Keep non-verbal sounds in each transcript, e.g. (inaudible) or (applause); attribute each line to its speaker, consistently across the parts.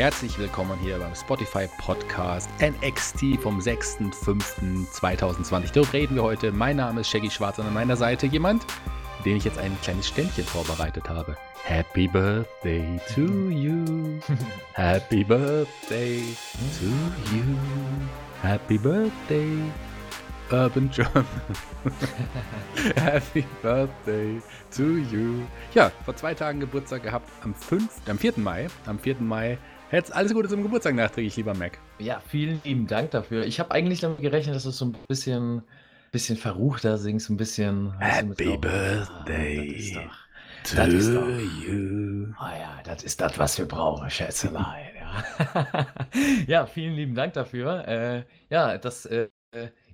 Speaker 1: Herzlich willkommen hier beim Spotify Podcast NXT vom 6.5.2020. Darüber reden wir heute. Mein Name ist Shaggy Schwarz und an meiner Seite jemand, den ich jetzt ein kleines Ständchen vorbereitet habe. Happy Birthday to you. (laughs) Happy Birthday to you. Happy Birthday. Urban German. (laughs) Happy Birthday to you. Ja, vor zwei Tagen Geburtstag gehabt, am 5., am 4. Mai. Am 4. Mai Jetzt alles Gute zum Geburtstag nachträglich, lieber Mac.
Speaker 2: Ja, vielen lieben Dank dafür. Ich habe eigentlich damit gerechnet, dass du so ein bisschen, bisschen verruchter singst, ein bisschen.
Speaker 1: Happy Birthday.
Speaker 2: Ah, das ist doch, das ist doch, you. Oh ja, das ist das, was wir brauchen, Schätzelein. ja. (laughs) ja, vielen lieben Dank dafür. Äh, ja, das äh,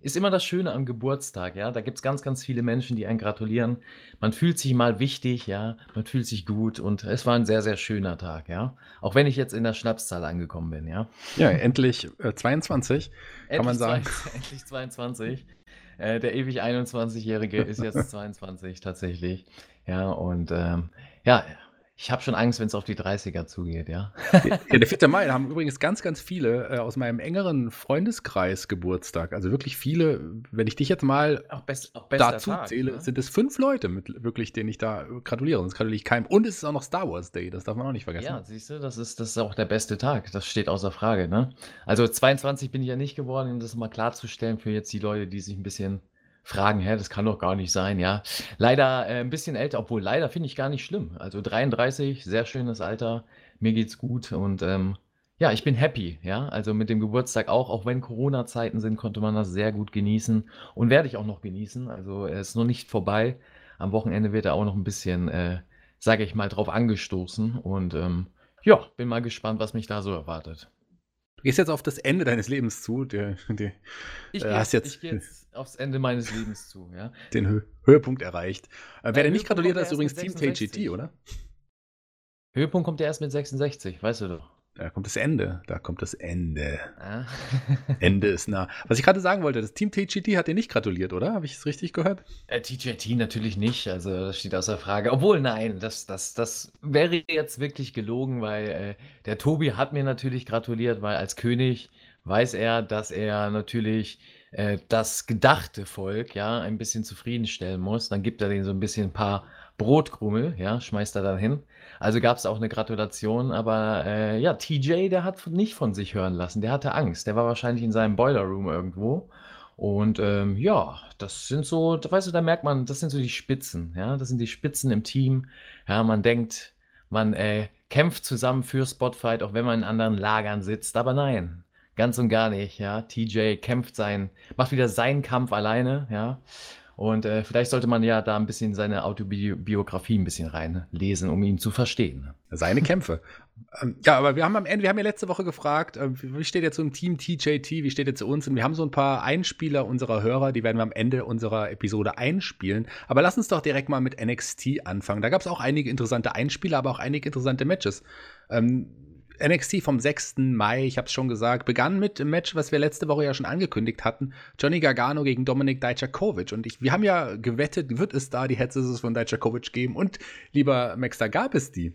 Speaker 2: ist immer das Schöne am Geburtstag, ja. Da gibt es ganz, ganz viele Menschen, die einen gratulieren. Man fühlt sich mal wichtig, ja. Man fühlt sich gut und es war ein sehr, sehr schöner Tag, ja. Auch wenn ich jetzt in der Schnapszahl angekommen bin, ja.
Speaker 1: Ja, endlich äh, 22, kann man sagen.
Speaker 2: Zwei, (laughs) endlich 22. Äh, der ewig 21-Jährige ist jetzt (laughs) 22 tatsächlich. Ja, und ähm, ja, ich habe schon Angst, wenn es auf die 30er zugeht, ja.
Speaker 1: ja, der 4. Mai, da haben übrigens ganz, ganz viele äh, aus meinem engeren Freundeskreis Geburtstag. Also wirklich viele, wenn ich dich jetzt mal
Speaker 2: auch best, auch
Speaker 1: dazu Tag, zähle, ne? sind es fünf Leute, mit, wirklich, denen ich da gratuliere. Sonst gratuliere ich keinem. Und es ist auch noch Star Wars Day, das darf man auch nicht vergessen.
Speaker 2: Ja, siehst du, das ist, das ist auch der beste Tag. Das steht außer Frage, ne? Also 22 bin ich ja nicht geworden, um das mal klarzustellen für jetzt die Leute, die sich ein bisschen fragen, hä, das kann doch gar nicht sein, ja. Leider äh, ein bisschen älter, obwohl leider finde ich gar nicht schlimm. Also 33, sehr schönes Alter, mir geht's gut und ähm, ja, ich bin happy, ja. Also mit dem Geburtstag auch, auch wenn Corona-Zeiten sind, konnte man das sehr gut genießen und werde ich auch noch genießen. Also er ist noch nicht vorbei. Am Wochenende wird er auch noch ein bisschen, äh, sage ich mal, drauf angestoßen und ähm, ja, bin mal gespannt, was mich da so erwartet.
Speaker 1: Gehst jetzt auf das Ende deines Lebens zu. Der, der,
Speaker 2: ich äh, gehe jetzt, geh jetzt, aufs Ende meines Lebens zu, ja.
Speaker 1: Den Hö Höhepunkt erreicht. Äh, wer dir nicht gratuliert hat, ist übrigens Team TGT, oder?
Speaker 2: Höhepunkt kommt ja erst mit 66, weißt du doch.
Speaker 1: Da kommt das Ende. Da kommt das Ende. Ah. (laughs) Ende ist nah. Was ich gerade sagen wollte, das Team TGT hat dir nicht gratuliert, oder? Habe ich es richtig gehört?
Speaker 2: Äh, TGT natürlich nicht. Also das steht außer Frage. Obwohl, nein, das, das, das wäre jetzt wirklich gelogen, weil äh, der Tobi hat mir natürlich gratuliert, weil als König weiß er, dass er natürlich äh, das gedachte Volk ja ein bisschen zufriedenstellen muss. Dann gibt er denen so ein bisschen ein paar Brotkrummel, ja, schmeißt er dann hin. Also gab es auch eine Gratulation, aber äh, ja, TJ, der hat nicht von sich hören lassen. Der hatte Angst. Der war wahrscheinlich in seinem Boiler Room irgendwo. Und ähm, ja, das sind so, weißt du, da merkt man, das sind so die Spitzen, ja, das sind die Spitzen im Team. Ja, man denkt, man äh, kämpft zusammen für Spotfight, auch wenn man in anderen Lagern sitzt, aber nein, ganz und gar nicht, ja. TJ kämpft sein, macht wieder seinen Kampf alleine, ja. Und äh, vielleicht sollte man ja da ein bisschen seine Autobiografie ein bisschen reinlesen, um ihn zu verstehen.
Speaker 1: Seine Kämpfe. ähm, ja, aber wir haben am Ende, wir haben ja letzte Woche gefragt, äh, wie steht so im Team TJT, wie steht jetzt zu uns? Und wir haben so ein paar Einspieler unserer Hörer, die werden wir am Ende unserer Episode einspielen. Aber lass uns doch direkt mal mit NXT anfangen. Da gab es auch einige interessante Einspieler, aber auch einige interessante Matches. Ähm, NXT vom 6. Mai, ich habe es schon gesagt, begann mit dem Match, was wir letzte Woche ja schon angekündigt hatten. Johnny Gargano gegen Dominik Dijakovic. Und ich, wir haben ja gewettet, wird es da die Head Scissors von Dijakovic geben? Und lieber Max, da gab es die.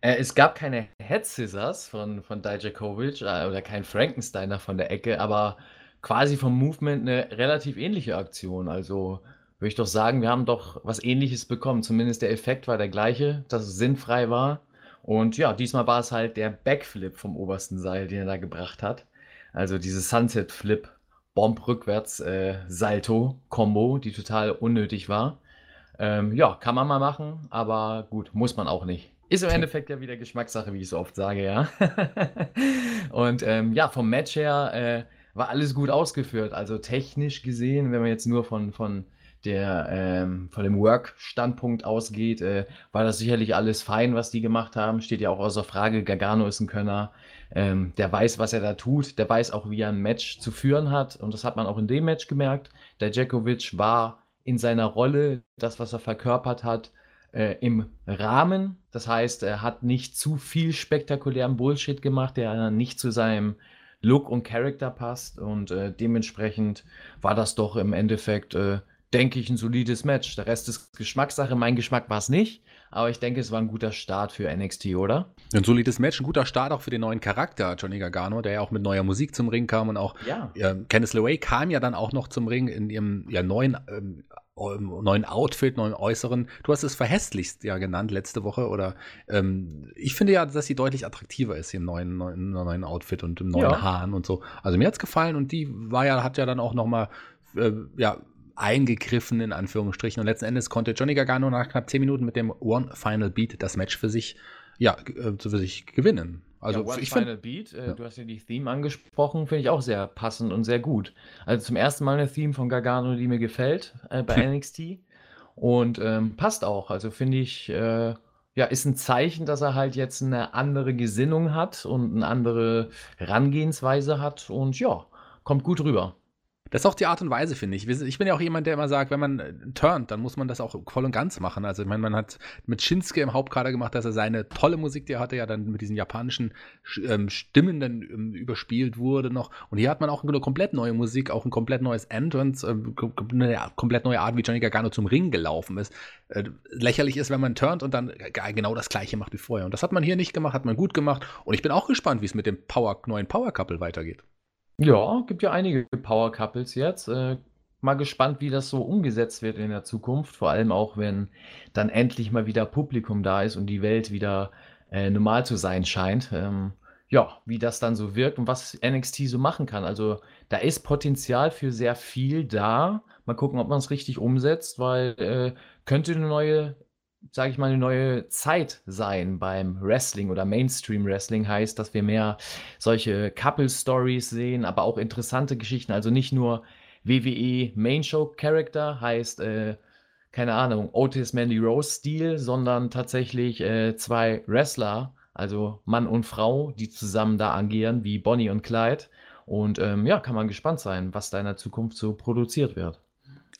Speaker 2: Äh, es gab keine Head Scissors von, von Dijakovic äh, oder kein Frankensteiner von der Ecke, aber quasi vom Movement eine relativ ähnliche Aktion. Also würde ich doch sagen, wir haben doch was ähnliches bekommen. Zumindest der Effekt war der gleiche, dass es sinnfrei war. Und ja, diesmal war es halt der Backflip vom obersten Seil, den er da gebracht hat. Also diese Sunset Flip, Bomb rückwärts äh, Salto Combo, die total unnötig war. Ähm, ja, kann man mal machen, aber gut, muss man auch nicht. Ist im Endeffekt ja wieder Geschmackssache, wie ich so oft sage, ja. (laughs) und ähm, ja, vom Match her äh, war alles gut ausgeführt. Also technisch gesehen, wenn man jetzt nur von, von der ähm, von dem Work-Standpunkt ausgeht, äh, war das sicherlich alles fein, was die gemacht haben. Steht ja auch außer Frage. Gargano ist ein Könner. Ähm, der weiß, was er da tut. Der weiß auch, wie er ein Match zu führen hat. Und das hat man auch in dem Match gemerkt. Der Djokovic war in seiner Rolle, das, was er verkörpert hat, äh, im Rahmen. Das heißt, er hat nicht zu viel spektakulären Bullshit gemacht, der nicht zu seinem Look und Charakter passt. Und äh, dementsprechend war das doch im Endeffekt äh, denke ich, ein solides Match. Der Rest ist Geschmackssache. Mein Geschmack war es nicht, aber ich denke, es war ein guter Start für NXT, oder?
Speaker 1: Ein solides Match, ein guter Start auch für den neuen Charakter, Johnny Gargano, der ja auch mit neuer Musik zum Ring kam und auch
Speaker 2: ja.
Speaker 1: äh, Candice LeRae kam ja dann auch noch zum Ring in ihrem ja, neuen, ähm, neuen Outfit, neuen Äußeren. Du hast es verhässlichst ja genannt letzte Woche oder ähm, ich finde ja, dass sie deutlich attraktiver ist im neuen, neuen, neuen Outfit und im neuen ja. Haaren und so. Also mir hat es gefallen und die war ja, hat ja dann auch noch mal äh, ja, eingegriffen, in Anführungsstrichen. Und letzten Endes konnte Johnny Gargano nach knapp 10 Minuten mit dem One Final Beat das Match für sich, ja, äh, für sich gewinnen.
Speaker 2: Also ja, One ich Final find, Beat, äh, ja. du hast ja die Theme angesprochen, finde ich auch sehr passend und sehr gut. Also zum ersten Mal eine Theme von Gargano, die mir gefällt äh, bei (laughs) NXT. Und ähm, passt auch. Also finde ich, äh, ja, ist ein Zeichen, dass er halt jetzt eine andere Gesinnung hat und eine andere Herangehensweise hat. Und ja, kommt gut rüber.
Speaker 1: Das ist auch die Art und Weise, finde ich. Ich bin ja auch jemand, der immer sagt, wenn man äh, turnt, dann muss man das auch voll und ganz machen. Also, ich meine, man hat mit Shinsuke im Hauptkader gemacht, dass er seine tolle Musik, die er hatte, ja dann mit diesen japanischen ähm, Stimmen dann ähm, überspielt wurde noch. Und hier hat man auch eine komplett neue Musik, auch ein komplett neues Entrance, äh, eine komplett neue Art, wie Johnny Gargano zum Ring gelaufen ist. Äh, lächerlich ist, wenn man turnt und dann genau das Gleiche macht wie vorher. Und das hat man hier nicht gemacht, hat man gut gemacht. Und ich bin auch gespannt, wie es mit dem Power, neuen Power Couple weitergeht.
Speaker 2: Ja, gibt ja einige Power Couples jetzt. Äh, mal gespannt, wie das so umgesetzt wird in der Zukunft. Vor allem auch, wenn dann endlich mal wieder Publikum da ist und die Welt wieder äh, normal zu sein scheint. Ähm, ja, wie das dann so wirkt und was NXT so machen kann. Also da ist Potenzial für sehr viel da. Mal gucken, ob man es richtig umsetzt, weil äh, könnte eine neue sage ich mal, eine neue Zeit sein beim Wrestling oder Mainstream Wrestling heißt, dass wir mehr solche Couple Stories sehen, aber auch interessante Geschichten. Also nicht nur WWE Main Show Character heißt, äh, keine Ahnung, Otis Mandy Rose Stil, sondern tatsächlich äh, zwei Wrestler, also Mann und Frau, die zusammen da agieren, wie Bonnie und Clyde. Und ähm, ja, kann man gespannt sein, was da in der Zukunft so produziert wird.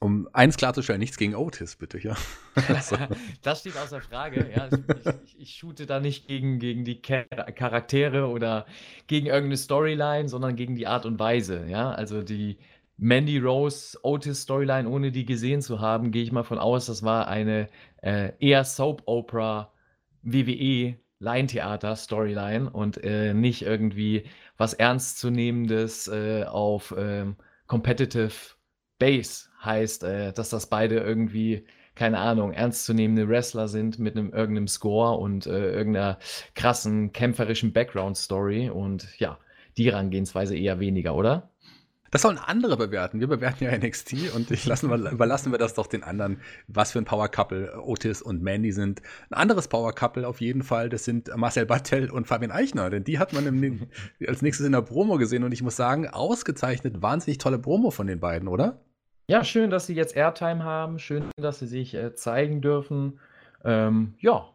Speaker 1: Um eins klarzustellen, nichts gegen Otis, bitte, ja. (laughs)
Speaker 2: Also. das steht außer Frage. Ja, ich, ich, ich shoote da nicht gegen, gegen die Charaktere oder gegen irgendeine Storyline, sondern gegen die Art und Weise. Ja, also die Mandy Rose Otis Storyline, ohne die gesehen zu haben, gehe ich mal von aus, das war eine äh, eher Soap Opera WWE Laientheater Storyline und äh, nicht irgendwie was ernstzunehmendes äh, auf ähm, Competitive Base heißt, äh, dass das beide irgendwie, keine Ahnung, ernstzunehmende Wrestler sind mit einem irgendeinem Score und äh, irgendeiner krassen kämpferischen Background-Story und ja, die Herangehensweise eher weniger, oder?
Speaker 1: Das sollen andere bewerten. Wir bewerten ja (laughs) NXT und ich lassen wir, überlassen wir das doch den anderen, was für ein Power Couple Otis und Mandy sind. Ein anderes Power Couple auf jeden Fall, das sind Marcel Battel und Fabian Eichner, denn die hat man im, als nächstes in der Promo gesehen und ich muss sagen, ausgezeichnet, wahnsinnig tolle Promo von den beiden, oder?
Speaker 2: Ja, schön, dass sie jetzt Airtime haben. Schön, dass sie sich äh, zeigen dürfen. Ähm, ja,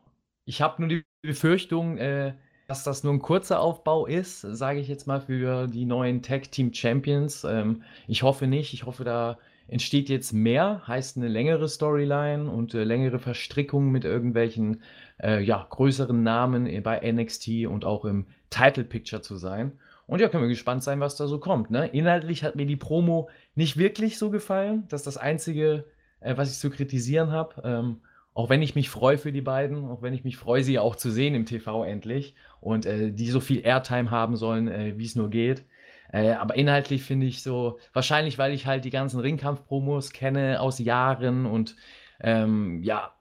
Speaker 2: ich habe nur die Befürchtung, äh, dass das nur ein kurzer Aufbau ist, sage ich jetzt mal für die neuen Tag Team Champions. Ähm, ich hoffe nicht. Ich hoffe, da entsteht jetzt mehr, heißt eine längere Storyline und äh, längere Verstrickungen mit irgendwelchen äh, ja, größeren Namen bei NXT und auch im Title Picture zu sein. Und ja, können wir gespannt sein, was da so kommt. Ne? Inhaltlich hat mir die Promo nicht wirklich so gefallen. Das ist das Einzige, äh, was ich zu kritisieren habe. Ähm, auch wenn ich mich freue für die beiden, auch wenn ich mich freue, sie auch zu sehen im TV endlich und äh, die so viel Airtime haben sollen, äh, wie es nur geht. Äh, aber inhaltlich finde ich so, wahrscheinlich, weil ich halt die ganzen Ringkampf-Promos kenne aus Jahren und ähm, ja,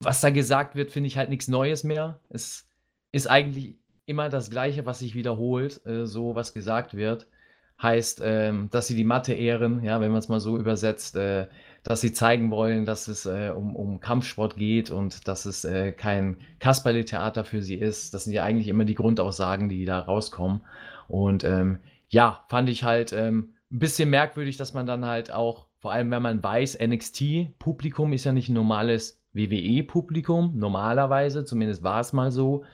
Speaker 2: was da gesagt wird, finde ich halt nichts Neues mehr. Es ist eigentlich immer das Gleiche, was sich wiederholt, äh, so was gesagt wird. Heißt, ähm, dass sie die Mathe ehren, ja, wenn man es mal so übersetzt, äh, dass sie zeigen wollen, dass es äh, um, um Kampfsport geht und dass es äh, kein Kasperle-Theater für sie ist. Das sind ja eigentlich immer die Grundaussagen, die da rauskommen. Und ähm, ja, fand ich halt ähm, ein bisschen merkwürdig, dass man dann halt auch, vor allem wenn man weiß, NXT-Publikum ist ja nicht ein normales WWE-Publikum, normalerweise, zumindest war es mal so.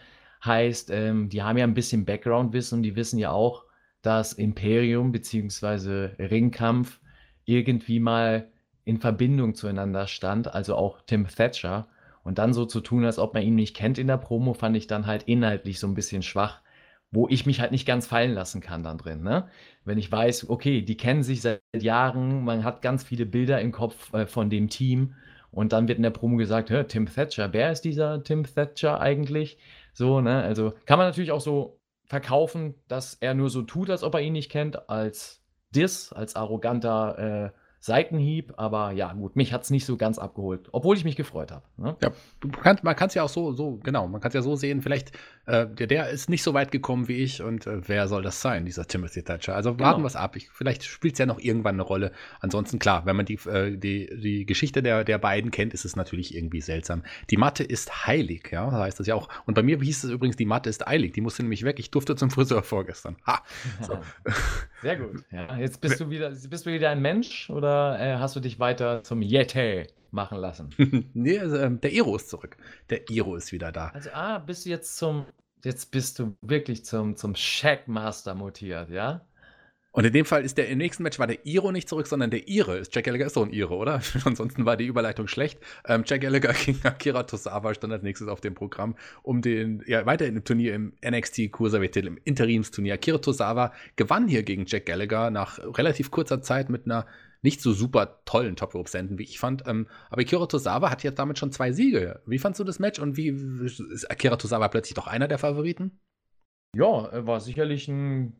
Speaker 2: Heißt, ähm, die haben ja ein bisschen Background-Wissen und die wissen ja auch, dass Imperium bzw. Ringkampf irgendwie mal in Verbindung zueinander stand, also auch Tim Thatcher. Und dann so zu tun, als ob man ihn nicht kennt in der Promo, fand ich dann halt inhaltlich so ein bisschen schwach, wo ich mich halt nicht ganz fallen lassen kann dann drin. Ne? Wenn ich weiß, okay, die kennen sich seit Jahren, man hat ganz viele Bilder im Kopf äh, von dem Team und dann wird in der Promo gesagt, Tim Thatcher, wer ist dieser Tim Thatcher eigentlich? So, ne? Also kann man natürlich auch so verkaufen, dass er nur so tut, als ob er ihn nicht kennt, als Diss, als arroganter äh, Seitenhieb, aber ja, gut, mich hat es nicht so ganz abgeholt, obwohl ich mich gefreut habe. Ne?
Speaker 1: Ja, kann, man kann es ja auch so, so, genau, man kann es ja so sehen, vielleicht, äh, der, der ist nicht so weit gekommen wie ich und äh, wer soll das sein, dieser Timothy Thatcher? Also genau. warten wir es ab. Ich, vielleicht spielt es ja noch irgendwann eine Rolle. Ansonsten, klar, wenn man die, äh, die, die Geschichte der, der beiden kennt, ist es natürlich irgendwie seltsam. Die Matte ist heilig, ja, heißt das ja auch. Und bei mir hieß es übrigens, die Matte ist eilig. Die musste nämlich weg. Ich durfte zum Friseur vorgestern. Ha!
Speaker 2: So. (laughs) Sehr gut. Ja, jetzt bist du wieder, bist du wieder ein Mensch oder äh, hast du dich weiter zum Yeti machen lassen? (laughs)
Speaker 1: nee, also, ähm, der Iro ist zurück. Der Iro ist wieder da.
Speaker 2: Also, ah, bist du jetzt zum, jetzt bist du wirklich zum, zum Shackmaster mutiert, ja?
Speaker 1: Und in dem Fall ist der im nächsten Match war der Iro nicht zurück, sondern der Ire. Jack Gallagher ist so ein Ire, oder? (laughs) Ansonsten war die Überleitung schlecht. Ähm, Jack Gallagher (laughs) gegen Akira Tosawa stand als nächstes auf dem Programm, um den, ja, weiterhin im Turnier im NXT Cruiserweight im Interimsturnier. Akira Tosawa gewann hier gegen Jack Gallagher nach relativ kurzer Zeit mit einer nicht so super tollen Top Rope Senden, wie ich fand. Ähm, aber Akira Tosawa hat jetzt damit schon zwei Siege. Wie fandst du das Match und wie ist Akira Tosawa plötzlich doch einer der Favoriten?
Speaker 2: Ja, war sicherlich ein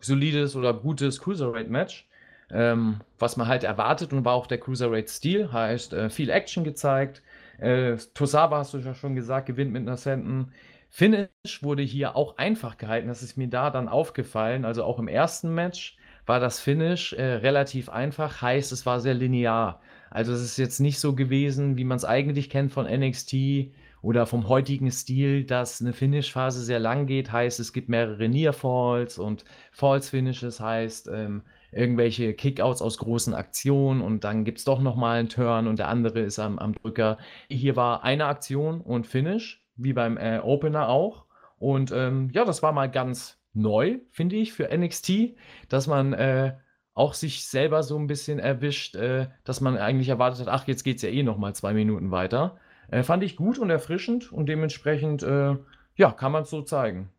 Speaker 2: solides oder gutes Cruiserweight-Match. Ähm, was man halt erwartet und war auch der Cruiserweight-Stil, heißt äh, viel Action gezeigt. Äh, Tosawa, hast du ja schon gesagt, gewinnt mit einer Senden. Finish wurde hier auch einfach gehalten, das ist mir da dann aufgefallen. Also auch im ersten Match war das Finish äh, relativ einfach, heißt es war sehr linear. Also es ist jetzt nicht so gewesen, wie man es eigentlich kennt von NXT oder vom heutigen Stil, dass eine Finish-Phase sehr lang geht, heißt es gibt mehrere Near-Falls und Falls-Finishes heißt ähm, irgendwelche Kickouts aus großen Aktionen und dann gibt es doch nochmal einen Turn und der andere ist am, am Drücker. Hier war eine Aktion und Finish, wie beim äh, Opener auch. Und ähm, ja, das war mal ganz neu, finde ich, für NXT, dass man äh, auch sich selber so ein bisschen erwischt, äh, dass man eigentlich erwartet hat, ach, jetzt geht es ja eh noch mal zwei Minuten weiter. Äh, fand ich gut und erfrischend und dementsprechend, äh, ja, kann man es so zeigen.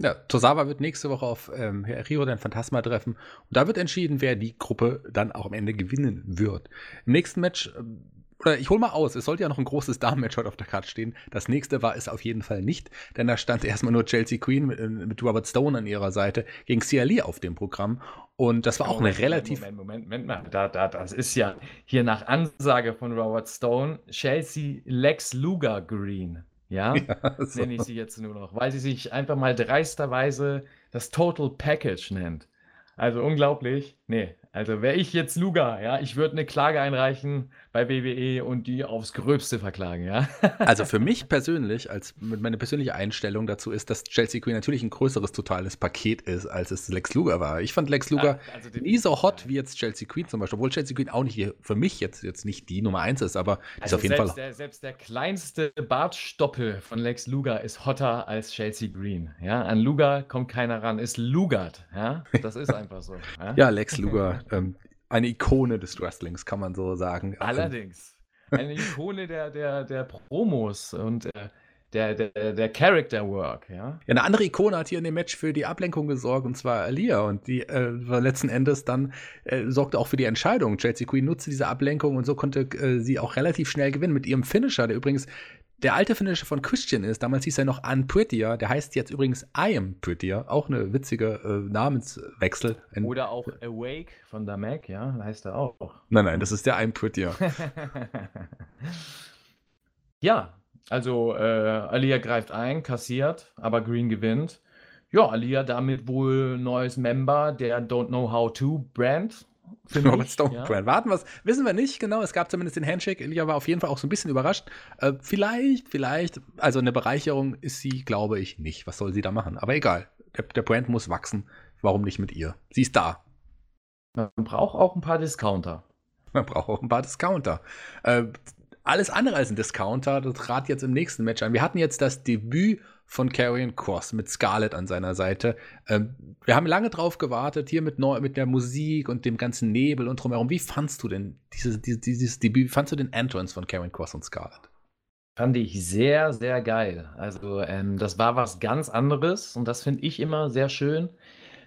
Speaker 1: Ja, Tosawa wird nächste Woche auf ähm, Rio den Phantasma treffen und da wird entschieden, wer die Gruppe dann auch am Ende gewinnen wird. Im nächsten Match ähm, oder ich hole mal aus, es sollte ja noch ein großes Damen-Match heute auf der Karte stehen. Das nächste war es auf jeden Fall nicht, denn da stand erstmal nur Chelsea Queen mit, äh, mit Robert Stone an ihrer Seite gegen Cia Lee auf dem Programm. Und das war auch Moment, eine relativ.
Speaker 2: Moment, Moment, Moment mal. Da, da, das ist ja hier nach Ansage von Robert Stone Chelsea Lex Luger Green. Ja, (laughs) ja so. nenne ich sie jetzt nur noch, weil sie sich einfach mal dreisterweise das Total Package nennt. Also unglaublich. Nee, also wäre ich jetzt Luga, ja, ich würde eine Klage einreichen bei WWE und die aufs Gröbste verklagen, ja. (laughs)
Speaker 1: also für mich persönlich, als meine persönliche Einstellung dazu ist, dass Chelsea Queen natürlich ein größeres totales Paket ist, als es Lex Luger war. Ich fand Lex Luger ja, also nie so hot wie jetzt Chelsea Queen zum Beispiel, obwohl Chelsea Queen auch nicht für mich jetzt, jetzt nicht die Nummer eins ist, aber also ist auf jeden
Speaker 2: selbst
Speaker 1: Fall.
Speaker 2: Der, selbst der kleinste Bartstoppel von Lex Luger ist hotter als Chelsea Green. Ja, an Luger kommt keiner ran, ist Lugard. Ja, das ist (laughs) einfach so.
Speaker 1: Ja, ja Lex Luger. (laughs) ähm, eine Ikone des Wrestlings, kann man so sagen.
Speaker 2: Allerdings. Eine Ikone der, der, der Promos und äh, der, der, der Character Work, ja. Ja,
Speaker 1: eine andere Ikone hat hier in dem Match für die Ablenkung gesorgt, und zwar Alia. Und die äh, letzten Endes dann äh, sorgte auch für die Entscheidung. Chelsea Queen nutzte diese Ablenkung und so konnte äh, sie auch relativ schnell gewinnen mit ihrem Finisher, der übrigens der alte Finisher von Christian ist. Damals hieß er noch Unprettier. Der heißt jetzt übrigens I am Prettier. Auch eine witzige äh, Namenswechsel.
Speaker 2: Oder auch Awake von der Mac, ja, heißt er auch.
Speaker 1: Nein, nein, das ist der I'm Prettier. (laughs)
Speaker 2: ja, also äh, Alia greift ein, kassiert, aber Green gewinnt. Ja, Alia damit wohl neues Member der Don't Know How To Brand.
Speaker 1: Robert Stone ja. Brand. Warten wir wissen wir nicht genau. Es gab zumindest den Handshake. Elia war auf jeden Fall auch so ein bisschen überrascht. Äh, vielleicht, vielleicht, also eine Bereicherung ist sie, glaube ich, nicht. Was soll sie da machen? Aber egal. Der, der Brand muss wachsen. Warum nicht mit ihr? Sie ist da.
Speaker 2: Man braucht auch ein paar Discounter.
Speaker 1: Man braucht auch ein paar Discounter. Äh, alles andere als ein Discounter, das trat jetzt im nächsten Match an. Wir hatten jetzt das Debüt von Carrion Cross mit Scarlett an seiner Seite. Ähm, wir haben lange drauf gewartet, hier mit, neu, mit der Musik und dem ganzen Nebel und drumherum. Wie fandst du denn dieses, dieses, dieses Debüt, wie fandst du den Entrance von Carrion Cross und Scarlett?
Speaker 2: Fand ich sehr, sehr geil. Also, ähm, das war was ganz anderes und das finde ich immer sehr schön,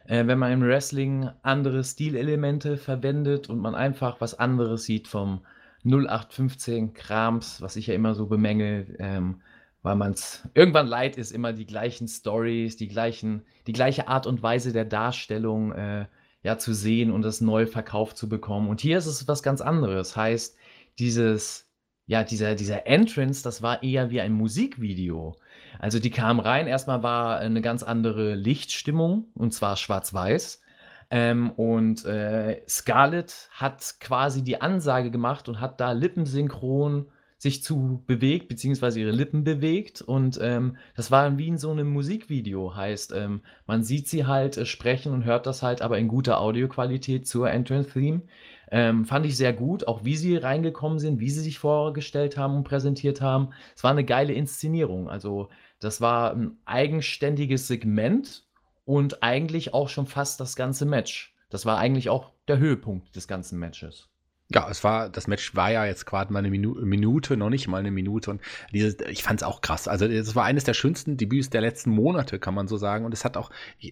Speaker 2: äh, wenn man im Wrestling andere Stilelemente verwendet und man einfach was anderes sieht vom 0815 Krams, was ich ja immer so bemängel, ähm, weil man es irgendwann leid ist, immer die gleichen Stories, die gleichen, die gleiche Art und Weise der Darstellung äh, ja zu sehen und das neu verkauft zu bekommen. Und hier ist es was ganz anderes. Heißt, dieses, ja, dieser, dieser Entrance, das war eher wie ein Musikvideo. Also die kamen rein, erstmal war eine ganz andere Lichtstimmung und zwar schwarz-weiß. Ähm, und äh, Scarlett hat quasi die Ansage gemacht und hat da lippensynchron sich zu bewegt, beziehungsweise ihre Lippen bewegt. Und ähm, das war wie in so einem Musikvideo. Heißt, ähm, man sieht sie halt äh, sprechen und hört das halt aber in guter Audioqualität zur Entrance-Theme. Ähm, fand ich sehr gut, auch wie sie reingekommen sind, wie sie sich vorgestellt haben und präsentiert haben. Es war eine geile Inszenierung. Also, das war ein eigenständiges Segment und eigentlich auch schon fast das ganze Match. Das war eigentlich auch der Höhepunkt des ganzen Matches.
Speaker 1: Ja, es war, das Match war ja jetzt gerade mal eine Minu Minute, noch nicht mal eine Minute. Und dieses, ich fand es auch krass. Also, es war eines der schönsten Debüts der letzten Monate, kann man so sagen. Und es hat auch,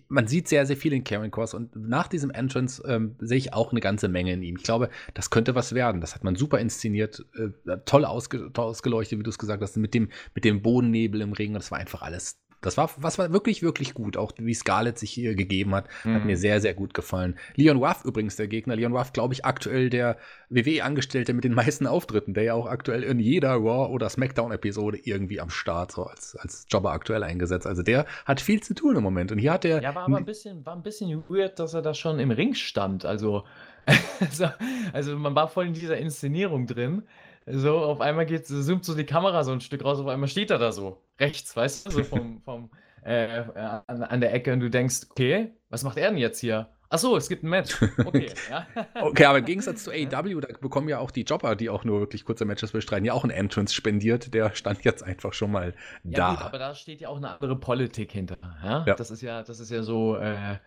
Speaker 1: man sieht sehr, sehr viel in Karen Cross. Und nach diesem Entrance ähm, sehe ich auch eine ganze Menge in ihm. Ich glaube, das könnte was werden. Das hat man super inszeniert, äh, toll, ausge toll ausgeleuchtet, wie du es gesagt hast, mit dem, mit dem Bodennebel im Ring. Das war einfach alles das war, was war wirklich, wirklich gut. Auch wie Scarlett sich hier gegeben hat, mhm. hat mir sehr, sehr gut gefallen. Leon Ruff übrigens der Gegner. Leon Ruff, glaube ich, aktuell der WWE-Angestellte mit den meisten Auftritten, der ja auch aktuell in jeder Raw- oder SmackDown-Episode irgendwie am Start, so als, als Jobber aktuell eingesetzt. Also der hat viel zu tun im Moment. Und hier hat er.
Speaker 2: Ja, war aber ein bisschen, war ein bisschen weird, dass er da schon im Ring stand. Also, (laughs) also, also man war voll in dieser Inszenierung drin. So, auf einmal geht, zoomt so die Kamera so ein Stück raus, auf einmal steht er da so, rechts, weißt du, so vom, (laughs) vom äh, an, an, der Ecke und du denkst, okay, was macht er denn jetzt hier? Achso, es gibt ein Match. Okay,
Speaker 1: ja. (laughs) okay, aber im Gegensatz zu (laughs) AEW, da bekommen ja auch die Jobber, die auch nur wirklich kurze Matches bestreiten, ja auch ein Entrance spendiert. Der stand jetzt einfach schon mal da. Ja, gut,
Speaker 2: aber da steht ja auch eine andere Politik hinter. Ja? ja. Das ist ja, das ist ja so, äh,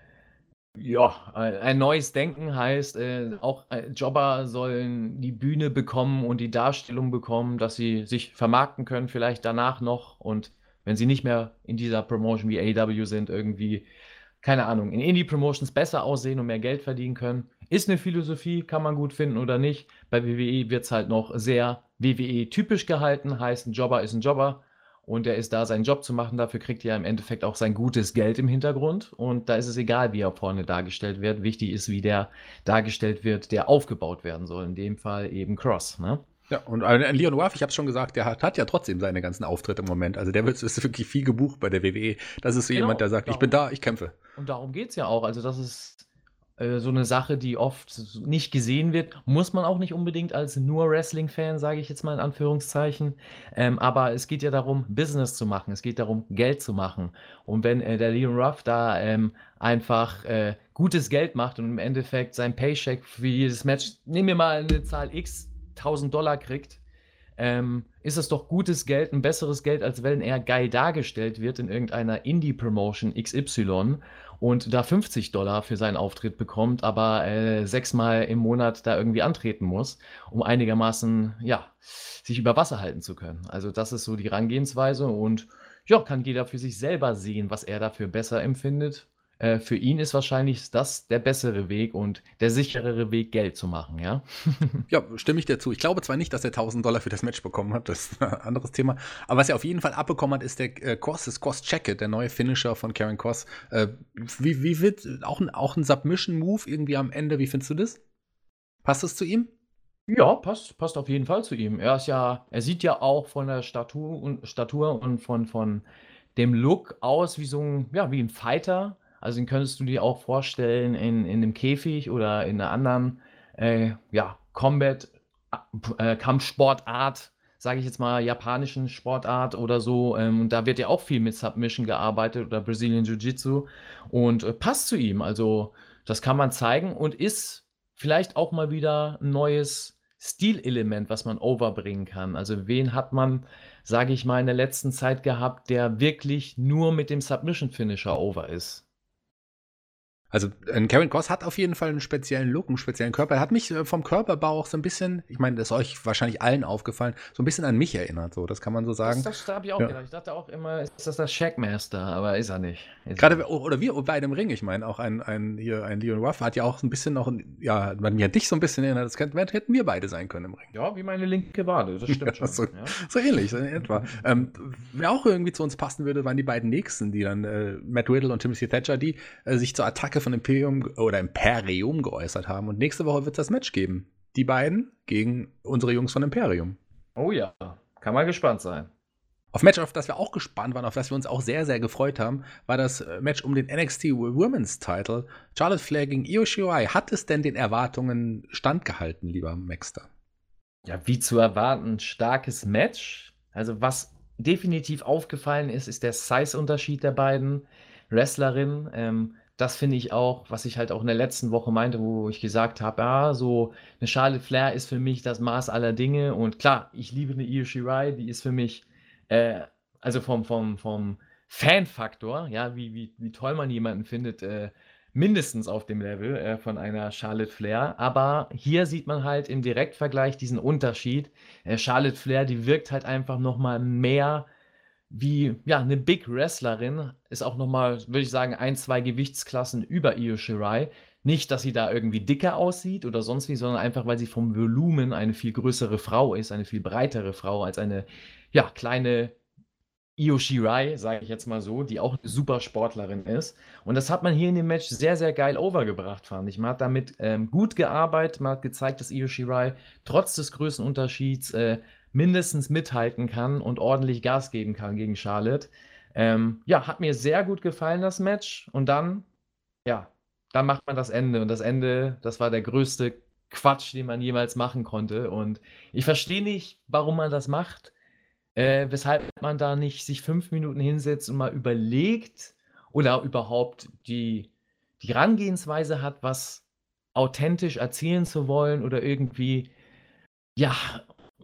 Speaker 2: ja, ein neues Denken heißt, äh, auch äh, Jobber sollen die Bühne bekommen und die Darstellung bekommen, dass sie sich vermarkten können, vielleicht danach noch. Und wenn sie nicht mehr in dieser Promotion wie AEW sind, irgendwie, keine Ahnung, in Indie-Promotions besser aussehen und mehr Geld verdienen können. Ist eine Philosophie, kann man gut finden oder nicht. Bei WWE wird es halt noch sehr WWE-typisch gehalten, heißt, ein Jobber ist ein Jobber und er ist da, seinen Job zu machen. Dafür kriegt er im Endeffekt auch sein gutes Geld im Hintergrund. Und da ist es egal, wie er vorne dargestellt wird. Wichtig ist, wie der dargestellt wird, der aufgebaut werden soll. In dem Fall eben Cross. Ne?
Speaker 1: Ja, und äh, Leon Ruff, ich habe es schon gesagt, der hat, hat, ja trotzdem seine ganzen Auftritte im Moment. Also der wird, ist wirklich viel gebucht bei der WWE. Das ist so genau, jemand, der sagt, darum, ich bin da, ich kämpfe.
Speaker 2: Und darum geht es ja auch. Also das ist äh, so eine Sache, die oft nicht gesehen wird. Muss man auch nicht unbedingt als nur Wrestling-Fan, sage ich jetzt mal in Anführungszeichen. Ähm, aber es geht ja darum, Business zu machen. Es geht darum, Geld zu machen. Und wenn äh, der Leon Ruff da ähm, einfach äh, gutes Geld macht und im Endeffekt sein Paycheck für jedes Match, nehmen wir mal eine Zahl X, 1000 Dollar kriegt, ähm, ist es doch gutes Geld, ein besseres Geld, als wenn er geil dargestellt wird in irgendeiner Indie-Promotion XY und da 50 Dollar für seinen Auftritt bekommt, aber äh, sechsmal im Monat da irgendwie antreten muss, um einigermaßen, ja, sich über Wasser halten zu können. Also das ist so die Herangehensweise und ja, kann jeder für sich selber sehen, was er dafür besser empfindet. Äh, für ihn ist wahrscheinlich das der bessere Weg und der sicherere Weg, Geld zu machen, ja? (laughs)
Speaker 1: ja, stimme ich dir zu. Ich glaube zwar nicht, dass er 1000 Dollar für das Match bekommen hat, das ist ein anderes Thema, aber was er auf jeden Fall abbekommen hat, ist der äh, das Cross Jacket, der neue Finisher von Karen Cross. Äh, wie, wie wird, auch ein, auch ein Submission-Move irgendwie am Ende, wie findest du das? Passt das zu ihm?
Speaker 2: Ja, passt, passt auf jeden Fall zu ihm. Er ist ja, er sieht ja auch von der Statur und Statur und von, von dem Look aus wie so ein, ja, wie ein Fighter. Also den könntest du dir auch vorstellen in, in einem Käfig oder in einer anderen äh, ja, Combat, äh, Kampfsportart, sage ich jetzt mal, japanischen Sportart oder so. Ähm, und da wird ja auch viel mit Submission gearbeitet oder Brazilian Jiu-Jitsu und äh, passt zu ihm. Also das kann man zeigen und ist vielleicht auch mal wieder ein neues Stilelement, was man overbringen kann. Also wen hat man, sage ich mal, in der letzten Zeit gehabt, der wirklich nur mit dem Submission Finisher over ist?
Speaker 1: Also ein Karen Cross hat auf jeden Fall einen speziellen Look, einen speziellen Körper. Er hat mich äh, vom Körperbau auch so ein bisschen, ich meine, das ist euch wahrscheinlich allen aufgefallen, so ein bisschen an mich erinnert. So, das kann man so sagen.
Speaker 2: Das, das habe ich auch ja. gedacht. Ich dachte auch immer, ist das der Shackmaster, aber ist er nicht.
Speaker 1: Ist Gerade er nicht. oder wir bei dem Ring. Ich meine, auch ein, ein hier ein Leon Ruff hat ja auch so ein bisschen noch, ja, man mir dich so ein bisschen erinnert. Das könnten, hätten wir beide sein können im Ring.
Speaker 2: Ja, wie meine linke Wade. Das stimmt (laughs)
Speaker 1: schon. So, ja. so, ähnlich, so in etwa. ähm, wer auch irgendwie zu uns passen würde, waren die beiden nächsten, die dann äh, Matt Riddle und Timothy Thatcher, die äh, sich zur Attacke von Imperium oder Imperium geäußert haben. Und nächste Woche wird es das Match geben. Die beiden gegen unsere Jungs von Imperium.
Speaker 2: Oh ja, kann man gespannt sein.
Speaker 1: Auf Match, auf das wir auch gespannt waren, auf das wir uns auch sehr, sehr gefreut haben, war das äh, Match um den NXT Women's Title. Charlotte Flair gegen Io Shirai. Hat es denn den Erwartungen standgehalten, lieber Maxter?
Speaker 2: Ja, wie zu erwarten, starkes Match. Also was definitiv aufgefallen ist, ist der Size-Unterschied der beiden Wrestlerinnen. Ähm, das finde ich auch, was ich halt auch in der letzten Woche meinte, wo ich gesagt habe, ja, so eine Charlotte Flair ist für mich das Maß aller Dinge. Und klar, ich liebe eine Io Shirai, die ist für mich, äh, also vom, vom, vom Fan-Faktor, ja, wie, wie, wie toll man jemanden findet, äh, mindestens auf dem Level äh, von einer Charlotte Flair. Aber hier sieht man halt im Direktvergleich diesen Unterschied. Äh, Charlotte Flair, die wirkt halt einfach nochmal mehr wie ja, eine Big Wrestlerin, ist auch nochmal, würde ich sagen, ein, zwei Gewichtsklassen über Io Shirai. Nicht, dass sie da irgendwie dicker aussieht oder sonst wie, sondern einfach, weil sie vom Volumen eine viel größere Frau ist, eine viel breitere Frau als eine ja, kleine Io Shirai, sage ich jetzt mal so, die auch eine super Sportlerin ist. Und das hat man hier in dem Match sehr, sehr geil overgebracht, fand ich. Man hat damit ähm, gut gearbeitet, man hat gezeigt, dass Io Shirai trotz des Größenunterschieds äh, mindestens mithalten kann und ordentlich Gas geben kann gegen Charlotte. Ähm, ja, hat mir sehr gut gefallen, das Match. Und dann, ja, dann macht man das Ende. Und das Ende, das war der größte Quatsch, den man jemals machen konnte. Und ich verstehe nicht, warum man das macht. Äh, weshalb man da nicht sich fünf Minuten hinsetzt und mal überlegt oder überhaupt die, die Herangehensweise hat, was authentisch erzählen zu wollen oder irgendwie, ja,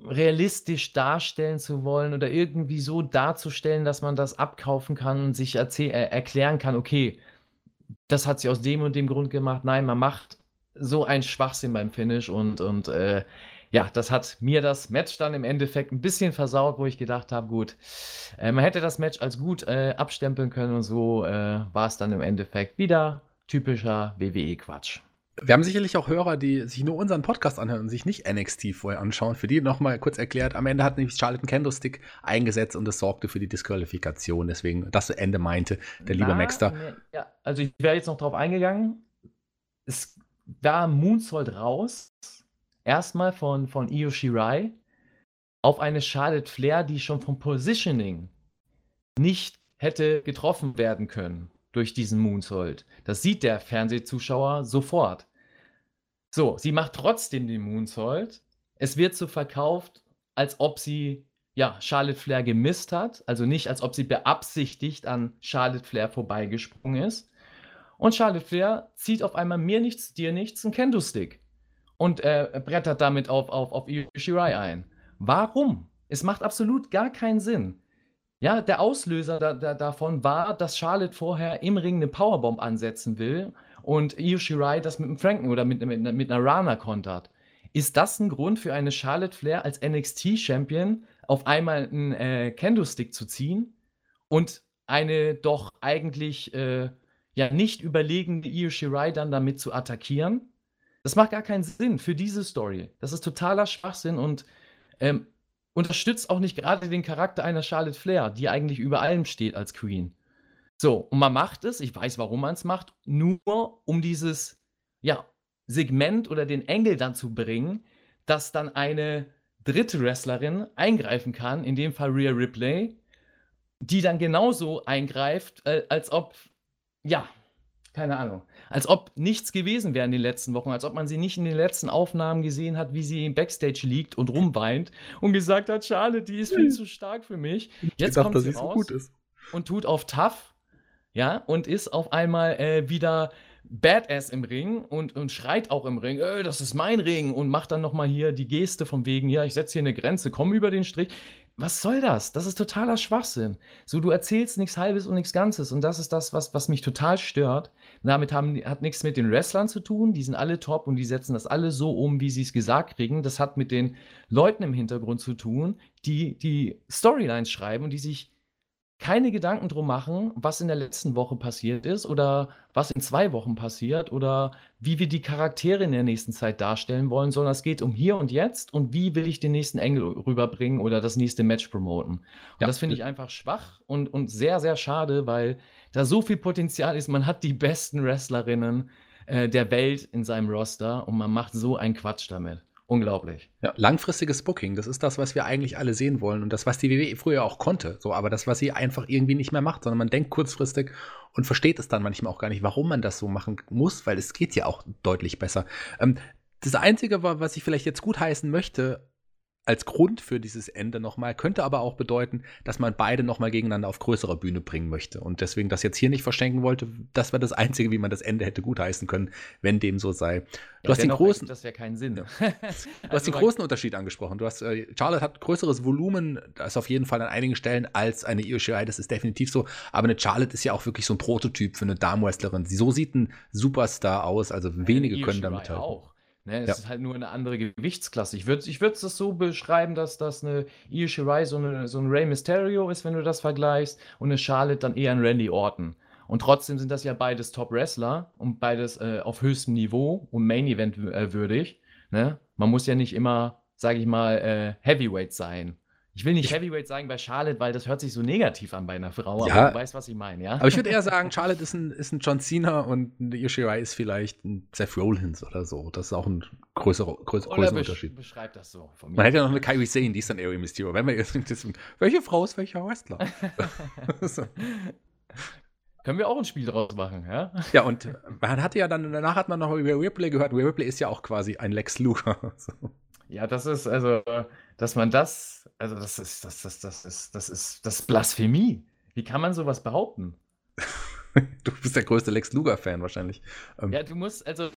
Speaker 2: realistisch darstellen zu wollen oder irgendwie so darzustellen, dass man das abkaufen kann und sich äh, erklären kann, okay, das hat sie aus dem und dem Grund gemacht. Nein, man macht so einen Schwachsinn beim Finish und, und äh, ja, das hat mir das Match dann im Endeffekt ein bisschen versaut, wo ich gedacht habe, gut, äh, man hätte das Match als gut äh, abstempeln können und so äh, war es dann im Endeffekt wieder typischer WWE-Quatsch.
Speaker 1: Wir haben sicherlich auch Hörer, die sich nur unseren Podcast anhören und sich nicht NXT vorher anschauen. Für die nochmal kurz erklärt, am Ende hat nämlich Charlotte einen Candlestick eingesetzt und das sorgte für die Disqualifikation. Deswegen das Ende meinte der liebe Maxter.
Speaker 2: Ne, ja, also ich wäre jetzt noch drauf eingegangen. Es war Moonsault raus. Erstmal von, von Io Shirai auf eine Charlotte Flair, die schon vom Positioning nicht hätte getroffen werden können durch diesen Moonsault. Das sieht der Fernsehzuschauer sofort. So, sie macht trotzdem den Moonsault. Es wird so verkauft, als ob sie ja, Charlotte Flair gemisst hat, also nicht als ob sie beabsichtigt an Charlotte Flair vorbeigesprungen ist. Und Charlotte Flair zieht auf einmal mir nichts, dir nichts, ein Kendo-Stick und äh, brettert damit auf, auf, auf Shirai ein. Warum? Es macht absolut gar keinen Sinn. Ja, der Auslöser da, da, davon war, dass Charlotte vorher im Ring eine Powerbomb ansetzen will und Io Shirai das mit einem Franken oder mit, mit, mit einer Rana kontert. Ist das ein Grund für eine Charlotte Flair als NXT-Champion auf einmal einen äh, Kendo-Stick zu ziehen und eine doch eigentlich äh, ja nicht überlegene Io Shirai dann damit zu attackieren? Das macht gar keinen Sinn für diese Story. Das ist totaler Schwachsinn und ähm, unterstützt auch nicht gerade den Charakter einer Charlotte Flair, die eigentlich über allem steht als Queen. So, und man macht es, ich weiß, warum man es macht, nur um dieses, ja, Segment oder den Engel dann zu bringen, dass dann eine dritte Wrestlerin eingreifen kann, in dem Fall Rhea Ripley, die dann genauso eingreift, äh, als ob, ja, keine Ahnung. Als ob nichts gewesen wäre in den letzten Wochen, als ob man sie nicht in den letzten Aufnahmen gesehen hat, wie sie im Backstage liegt und rumweint und gesagt hat, Charlotte, die ist viel zu stark für mich. Jetzt gedacht, kommt sie raus und tut auf tough, ja, und ist auf einmal äh, wieder Badass im Ring und, und schreit auch im Ring, äh, das ist mein Ring und macht dann nochmal hier die Geste von wegen, ja, ich setze hier eine Grenze, komm über den Strich. Was soll das? Das ist totaler Schwachsinn. So, du erzählst nichts Halbes und nichts Ganzes und das ist das, was, was mich total stört. Damit haben, hat nichts mit den Wrestlern zu tun, die sind alle top und die setzen das alle so um, wie sie es gesagt kriegen. Das hat mit den Leuten im Hintergrund zu tun, die die Storylines schreiben und die sich keine Gedanken drum machen, was in der letzten Woche passiert ist oder was in zwei Wochen passiert oder wie wir die Charaktere in der nächsten Zeit darstellen wollen, sondern es geht um hier und jetzt und wie will ich den nächsten Engel rüberbringen oder das nächste Match promoten. Und ja. das finde ich einfach schwach und, und sehr, sehr schade, weil da so viel Potenzial ist. Man hat die besten Wrestlerinnen äh, der Welt in seinem Roster und man macht so einen Quatsch damit. Unglaublich.
Speaker 1: Ja, langfristiges Booking, das ist das, was wir eigentlich alle sehen wollen und das, was die WWE früher auch konnte. So, aber das, was sie einfach irgendwie nicht mehr macht, sondern man denkt kurzfristig und versteht es dann manchmal auch gar nicht, warum man das so machen muss, weil es geht ja auch deutlich besser. Ähm, das Einzige, was ich vielleicht jetzt gut heißen möchte, als Grund für dieses Ende nochmal, könnte aber auch bedeuten, dass man beide nochmal gegeneinander auf größerer Bühne bringen möchte. Und deswegen das jetzt hier nicht verschenken wollte, das war das Einzige, wie man das Ende hätte gutheißen können, wenn dem so sei. Du ja, hast den großen.
Speaker 2: Das wäre keinen Sinn.
Speaker 1: Ja. (laughs) Du hast den also großen Unterschied angesprochen. Du hast, äh, Charlotte hat größeres Volumen, das ist auf jeden Fall an einigen Stellen als eine Io Shirai, das ist definitiv so. Aber eine Charlotte ist ja auch wirklich so ein Prototyp für eine Darmwrestlerin. So sieht ein Superstar aus, also wenige können damit
Speaker 2: halt. Auch. Ne, es ja. ist halt nur eine andere Gewichtsklasse. Ich würde ich es das so beschreiben, dass das eine Io Shirai so, eine, so ein Rey Mysterio ist, wenn du das vergleichst, und eine Charlotte dann eher ein Randy Orton. Und trotzdem sind das ja beides Top-Wrestler und beides äh, auf höchstem Niveau und Main-Event äh, würdig. Ne? Man muss ja nicht immer, sage ich mal, äh, Heavyweight sein. Ich will nicht Heavyweight sagen bei Charlotte, weil das hört sich so negativ an bei einer Frau,
Speaker 1: ja, aber du weißt, was ich meine, ja? Aber ich würde eher sagen, Charlotte ist ein, ist ein John Cena und Yoshirai ist vielleicht ein Seth Rollins oder so. Das ist auch ein größerer, größer, größerer besch Unterschied.
Speaker 2: Beschreibt das so.
Speaker 1: Man hätte ja noch eine Kyrie Sane, die ist dann Aerie Mysterio. Wenn wir jetzt welche Frau ist welcher Wrestler? (laughs)
Speaker 2: so. Können wir auch ein Spiel draus machen, ja?
Speaker 1: Ja, und man hatte ja dann, danach hat man noch über Ripley gehört. Ripley ist ja auch quasi ein Lex Luger. (laughs)
Speaker 2: so. Ja, das ist also, dass man das, also das ist, das, das, das ist, das ist, das ist Blasphemie. Wie kann man sowas behaupten? (laughs)
Speaker 1: du bist der größte Lex Luger-Fan wahrscheinlich.
Speaker 2: Ähm. Ja, du musst, also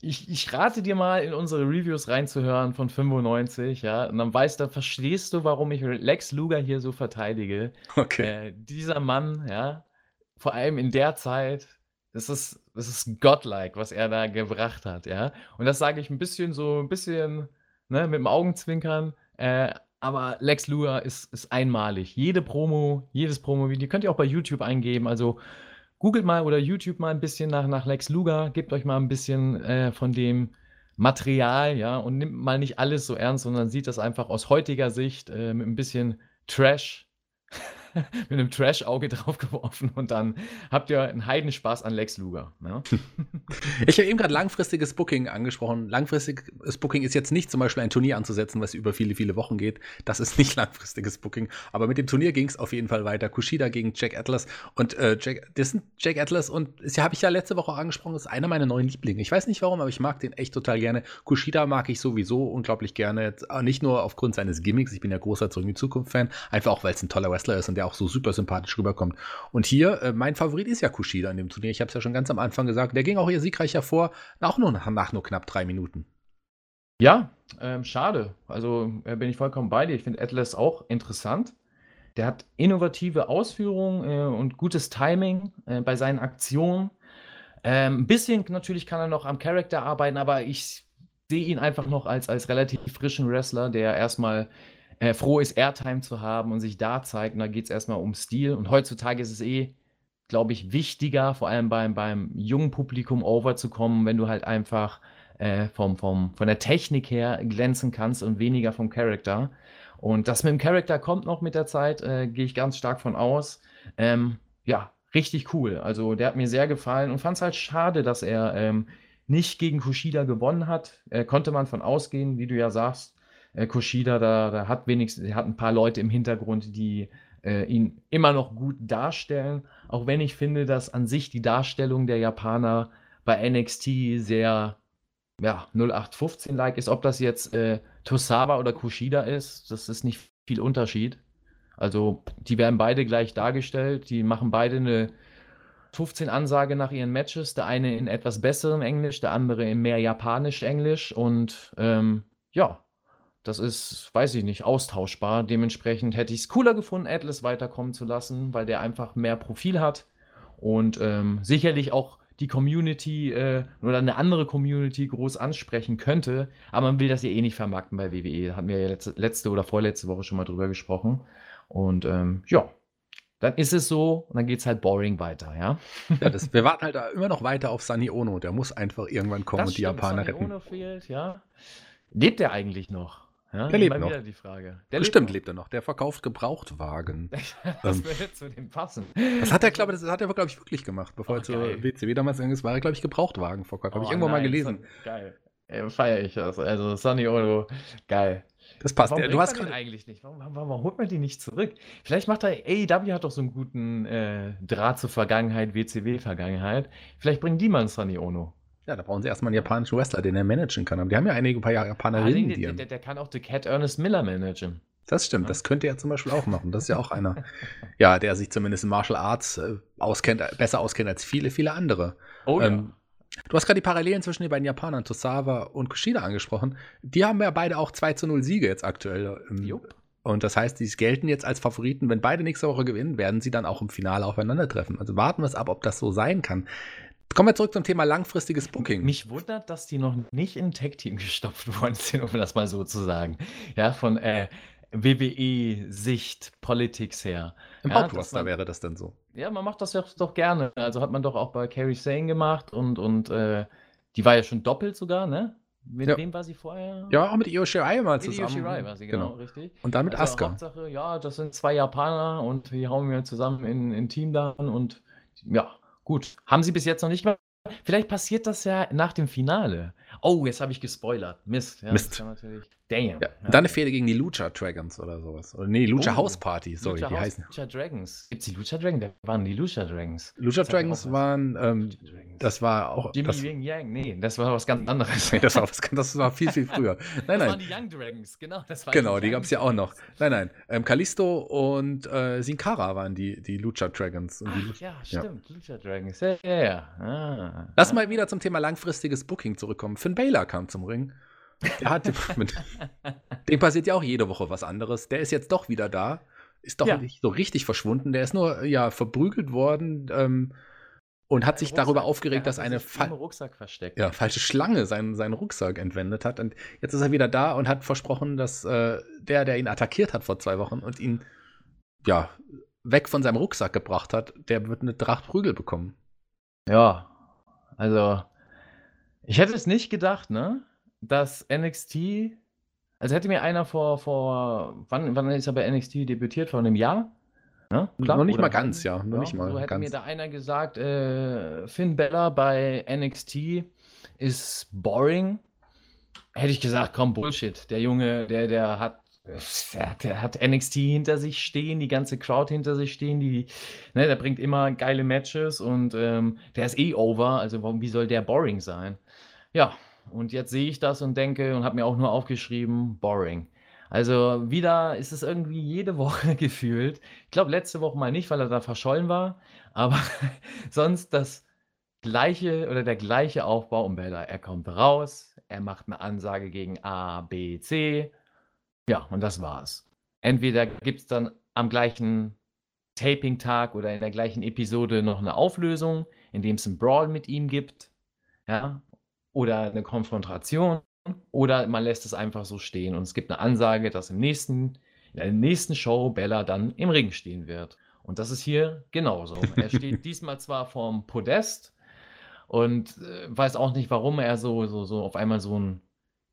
Speaker 2: ich, ich rate dir mal in unsere Reviews reinzuhören von 95, ja, und dann weißt du, verstehst du, warum ich Lex Luger hier so verteidige.
Speaker 1: Okay.
Speaker 2: Äh, dieser Mann, ja, vor allem in der Zeit, das ist, das ist godlike, was er da gebracht hat, ja. Und das sage ich ein bisschen so, ein bisschen ne, mit dem Augenzwinkern. Äh, aber Lex Luger ist, ist einmalig. Jede Promo, jedes Promo-Video könnt ihr auch bei YouTube eingeben. Also googelt mal oder YouTube mal ein bisschen nach, nach Lex Luger, gebt euch mal ein bisschen äh, von dem Material, ja, und nimmt mal nicht alles so ernst, sondern sieht das einfach aus heutiger Sicht äh, mit ein bisschen Trash (laughs) (laughs) mit einem Trash-Auge (laughs) drauf geworfen und dann habt ihr einen Heidenspaß an Lex Luger. Ja? Ne? (laughs)
Speaker 1: ich habe eben gerade langfristiges Booking angesprochen. Langfristiges Booking ist jetzt nicht zum Beispiel ein Turnier anzusetzen, was über viele, viele Wochen geht. Das ist nicht langfristiges Booking. Aber mit dem Turnier ging es auf jeden Fall weiter. Kushida gegen Jack Atlas. Und äh, Jack, das sind Jack Atlas und das habe ich ja letzte Woche angesprochen, ist einer meiner neuen Lieblinge. Ich weiß nicht warum, aber ich mag den echt total gerne. Kushida mag ich sowieso unglaublich gerne. Nicht nur aufgrund seines Gimmicks, ich bin ja großer Zurück in die Zukunft-Fan, einfach auch, weil es ein toller Wrestler ist und der auch so super sympathisch rüberkommt. Und hier, äh, mein Favorit ist ja Kushida in dem Turnier. Ich habe es ja schon ganz am Anfang gesagt. Der ging auch hier siegreich hervor, auch nur nach, nach nur knapp drei Minuten.
Speaker 2: Ja, ähm, schade. Also äh, bin ich vollkommen bei dir. Ich finde Atlas auch interessant. Der hat innovative Ausführungen äh, und gutes Timing äh, bei seinen Aktionen. Ähm, ein bisschen natürlich kann er noch am Charakter arbeiten, aber ich sehe ihn einfach noch als, als relativ frischen Wrestler, der erstmal äh, froh ist, Airtime zu haben und sich da zeigt. Und da geht es erstmal um Stil. Und heutzutage ist es eh, glaube ich, wichtiger, vor allem beim, beim jungen Publikum overzukommen, wenn du halt einfach äh, vom, vom, von der Technik her glänzen kannst und weniger vom Charakter. Und das mit dem Charakter kommt noch mit der Zeit, äh, gehe ich ganz stark von aus. Ähm, ja, richtig cool. Also der hat mir sehr gefallen und fand es halt schade, dass er ähm, nicht gegen Kushida gewonnen hat. Äh, konnte man von ausgehen, wie du ja sagst äh, Kushida, da, da hat wenigstens, er hat ein paar Leute im Hintergrund, die äh, ihn immer noch gut darstellen. Auch wenn ich finde, dass an sich die Darstellung der Japaner bei NXT sehr ja, 0815-like ist. Ob das jetzt äh, Tosawa oder Kushida ist, das ist nicht viel Unterschied. Also, die werden beide gleich dargestellt. Die machen beide eine 15 Ansage nach ihren Matches, der eine in etwas besserem Englisch, der andere in mehr Japanisch-Englisch und ähm, ja, das ist, weiß ich nicht, austauschbar. Dementsprechend hätte ich es cooler gefunden, Atlas weiterkommen zu lassen, weil der einfach mehr Profil hat und ähm, sicherlich auch die Community äh, oder eine andere Community groß ansprechen könnte, aber man will das ja eh nicht vermarkten bei WWE. Da hatten wir ja letzte, letzte oder vorletzte Woche schon mal drüber gesprochen. Und ähm, ja, dann ist es so und dann geht es halt boring weiter, ja. (laughs)
Speaker 1: ja das, wir warten halt immer noch weiter auf Sunny Ono. Der muss einfach irgendwann kommen
Speaker 2: das
Speaker 1: und die
Speaker 2: stimmt,
Speaker 1: Japaner
Speaker 2: Sonny
Speaker 1: retten.
Speaker 2: Ono fehlt, ja. Lebt er eigentlich noch? Ja,
Speaker 1: Der lebt noch.
Speaker 2: wieder die Frage. Der
Speaker 1: Bestimmt
Speaker 2: lebt
Speaker 1: lebt er noch. Der verkauft Gebrauchtwagen. (laughs)
Speaker 2: das
Speaker 1: Ähm,
Speaker 2: würde zu dem passen.
Speaker 1: Das hat er, glaube ich, das hat er, glaube ich, wirklich gemacht. Bevor
Speaker 2: Oh,
Speaker 1: er zur. WCW damals gegangen ist, war er, glaube ich, Gebrauchtwagenverkäufer. Habe ich
Speaker 2: Oh,
Speaker 1: irgendwo mal gelesen.
Speaker 2: Geil. Äh, Feiere ich das. Also Sonny Ono, geil.
Speaker 1: Das passt.
Speaker 2: Warum
Speaker 1: du hast
Speaker 2: man eigentlich nicht? Warum, warum, warum holt man die nicht zurück? Vielleicht macht er, AEW hat doch so einen guten äh, Draht zur Vergangenheit, WCW-Vergangenheit. Vielleicht bringen die mal einen Sonny Ono.
Speaker 1: Ja, da brauchen sie erstmal einen japanischen Wrestler, den er managen kann. Aber die haben ja einige paar
Speaker 2: Ah,
Speaker 1: Japanerinnen,
Speaker 2: der,
Speaker 1: die
Speaker 2: der,
Speaker 1: er-
Speaker 2: der, der kann auch The Cat Ernest Miller managen.
Speaker 1: Das stimmt,
Speaker 2: Ja.
Speaker 1: das könnte er zum Beispiel auch machen. Das ist ja auch einer, (laughs) ja, der sich zumindest in Martial Arts äh, auskennt, äh, besser auskennt als viele, viele andere.
Speaker 2: Oh
Speaker 1: Ähm, Du hast gerade die Parallelen zwischen den beiden Japanern, Tosawa und Kushida, angesprochen. Die haben ja beide auch 2 zu 0 Siege jetzt aktuell. ähm,
Speaker 2: Jupp.
Speaker 1: Und das heißt, die gelten jetzt als Favoriten. Wenn beide nächste Woche gewinnen, werden sie dann auch im Finale aufeinandertreffen. Also warten wir es ab, ob das so sein kann. Kommen wir zurück zum Thema langfristiges Booking.
Speaker 2: Mich wundert, dass die noch nicht in ein Tag-Team gestopft (laughs) worden sind, um das mal so zu sagen. Ja, von äh, WWE-Sicht, Politics her.
Speaker 1: Im
Speaker 2: ja,
Speaker 1: Hauptroster
Speaker 2: man-
Speaker 1: wäre das dann so.
Speaker 2: Ja, man macht das ja doch gerne. Also hat man doch auch bei Carrie Sane gemacht und, und äh, die war ja schon doppelt sogar, ne? Mit
Speaker 1: Ja.
Speaker 2: wem war sie vorher?
Speaker 1: Ja, auch mit Io Shirai mal
Speaker 2: Mit Io
Speaker 1: zusammen.
Speaker 2: Shirai war sie, genau, richtig.
Speaker 1: Und dann mit
Speaker 2: Also
Speaker 1: Asuka.
Speaker 2: Hauptsache, ja, das sind zwei Japaner und die hauen wir zusammen in in Team dann und ja, gut. Haben sie bis jetzt noch nicht mal. Vielleicht passiert das ja nach dem Finale. Oh, jetzt habe ich gespoilert. Mist. Ja,
Speaker 1: Mist.
Speaker 2: Das kann natürlich. Damn.
Speaker 1: Ja. Dann eine Fehde gegen die Lucha Dragons oder sowas. Oder nee, Lucha
Speaker 2: Oh.
Speaker 1: House Party, sorry,
Speaker 2: Lucha
Speaker 1: die
Speaker 2: House-
Speaker 1: heißen.
Speaker 2: Lucha Dragons. Gibt es die Lucha Dragons? Wer waren die Lucha Dragons?
Speaker 1: Lucha
Speaker 2: mir
Speaker 1: Dragons waren, ähm,
Speaker 2: Lucha Dragons.
Speaker 1: das war auch.
Speaker 2: Jimmy
Speaker 1: Das,
Speaker 2: Wing Yang. Nee, das war was ganz anderes.
Speaker 1: nee, das, war, was- das war viel, viel früher. (laughs) Nein,
Speaker 2: das
Speaker 1: nein.
Speaker 2: waren die Young Dragons, genau. Das waren
Speaker 1: Genau, die gab es ja auch noch. Nein, nein. Ähm, Kalisto und äh, Sin Cara waren die, die Lucha Dragons.
Speaker 2: Ach, ja,
Speaker 1: Ja.
Speaker 2: stimmt. Lucha Dragons. Ja, ja, ja. Ah.
Speaker 1: Lass mal wieder zum Thema langfristiges Booking zurückkommen. Finn Baylor kam zum Ring. Der hat, mit, dem passiert ja auch jede Woche was anderes. Der ist jetzt doch wieder da. Ist doch
Speaker 2: Ja.
Speaker 1: nicht so richtig verschwunden. Der ist nur ja verprügelt worden ähm, und hat sich
Speaker 2: Rucksack.
Speaker 1: darüber aufgeregt, dass eine Fa
Speaker 2: im Rucksack versteckt.
Speaker 1: ja, falsche Schlange seinen, seinen Rucksack entwendet hat. Und jetzt ist er wieder da und hat versprochen, dass äh, der, der ihn attackiert hat vor zwei Wochen und ihn ja weg von seinem Rucksack gebracht hat, der wird eine Tracht Prügel bekommen.
Speaker 2: Ja, also ich hätte es nicht gedacht, ne, dass NXT, also hätte mir einer vor, vor, wann, wann ist er bei NXT debütiert? Vor einem Jahr? Ne?
Speaker 1: Noch nicht mal ganz, ja, noch nicht mal
Speaker 2: so hätte
Speaker 1: ganz.
Speaker 2: mir da einer gesagt, äh, Finn Bella bei NXT ist boring. Hätte ich gesagt, komm, Bullshit. Der Junge, der, der hat, der, hat- der hat NXT hinter sich stehen, die ganze Crowd hinter sich stehen, die, ne, der bringt immer geile Matches und ähm, der ist eh over, also warum, wie soll der boring sein? Ja, und jetzt sehe ich das und denke und habe mir auch nur aufgeschrieben, boring. Also wieder ist es irgendwie jede (laughs) Woche gefühlt. Ich glaube, letzte Woche mal nicht, weil er da verschollen war, aber (laughs) sonst das gleiche oder der gleiche Aufbau um Bella. Er kommt raus, er macht eine Ansage gegen A, B, C. Ja, und das war's. Entweder gibt es dann am gleichen Taping-Tag oder in der gleichen Episode noch eine Auflösung, indem es einen Brawl mit ihm gibt, ja, oder eine Konfrontation, oder man lässt es einfach so stehen und es gibt eine Ansage, dass im nächsten, in der nächsten Show Bella dann im Ring stehen wird. Und das ist hier genauso. Er steht (laughs) diesmal zwar vorm Podest und äh, weiß auch nicht, warum er so, so, so auf einmal so ein,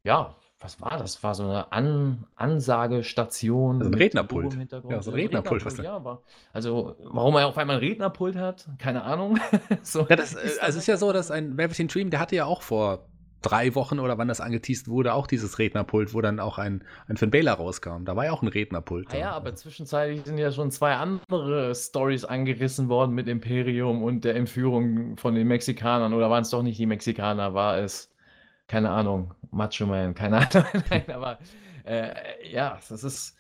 Speaker 2: ja, was war das? War so eine An Ansagestation.
Speaker 1: Also ein Rednerpult. Ja, so ein Rednerpult, was
Speaker 2: ja, war, Also, warum er auf einmal ein Rednerpult hat, keine Ahnung. (laughs) so,
Speaker 1: Ja, das, äh, also es ist ja so, dass ein Velveteen Dream, der hatte ja auch vor drei Wochen oder wann das angeteased wurde, auch dieses Rednerpult, wo dann auch ein, ein Finn Balor rauskam. Da war ja auch ein Rednerpult.
Speaker 2: Ah ja, aber zwischenzeitlich sind ja schon zwei andere Stories angerissen worden mit Imperium und der Entführung von den Mexikanern. Oder waren es doch nicht die Mexikaner? War es, keine Ahnung, Macho Man, keine (laughs) Ahnung. Nein, aber äh, ja, das ist,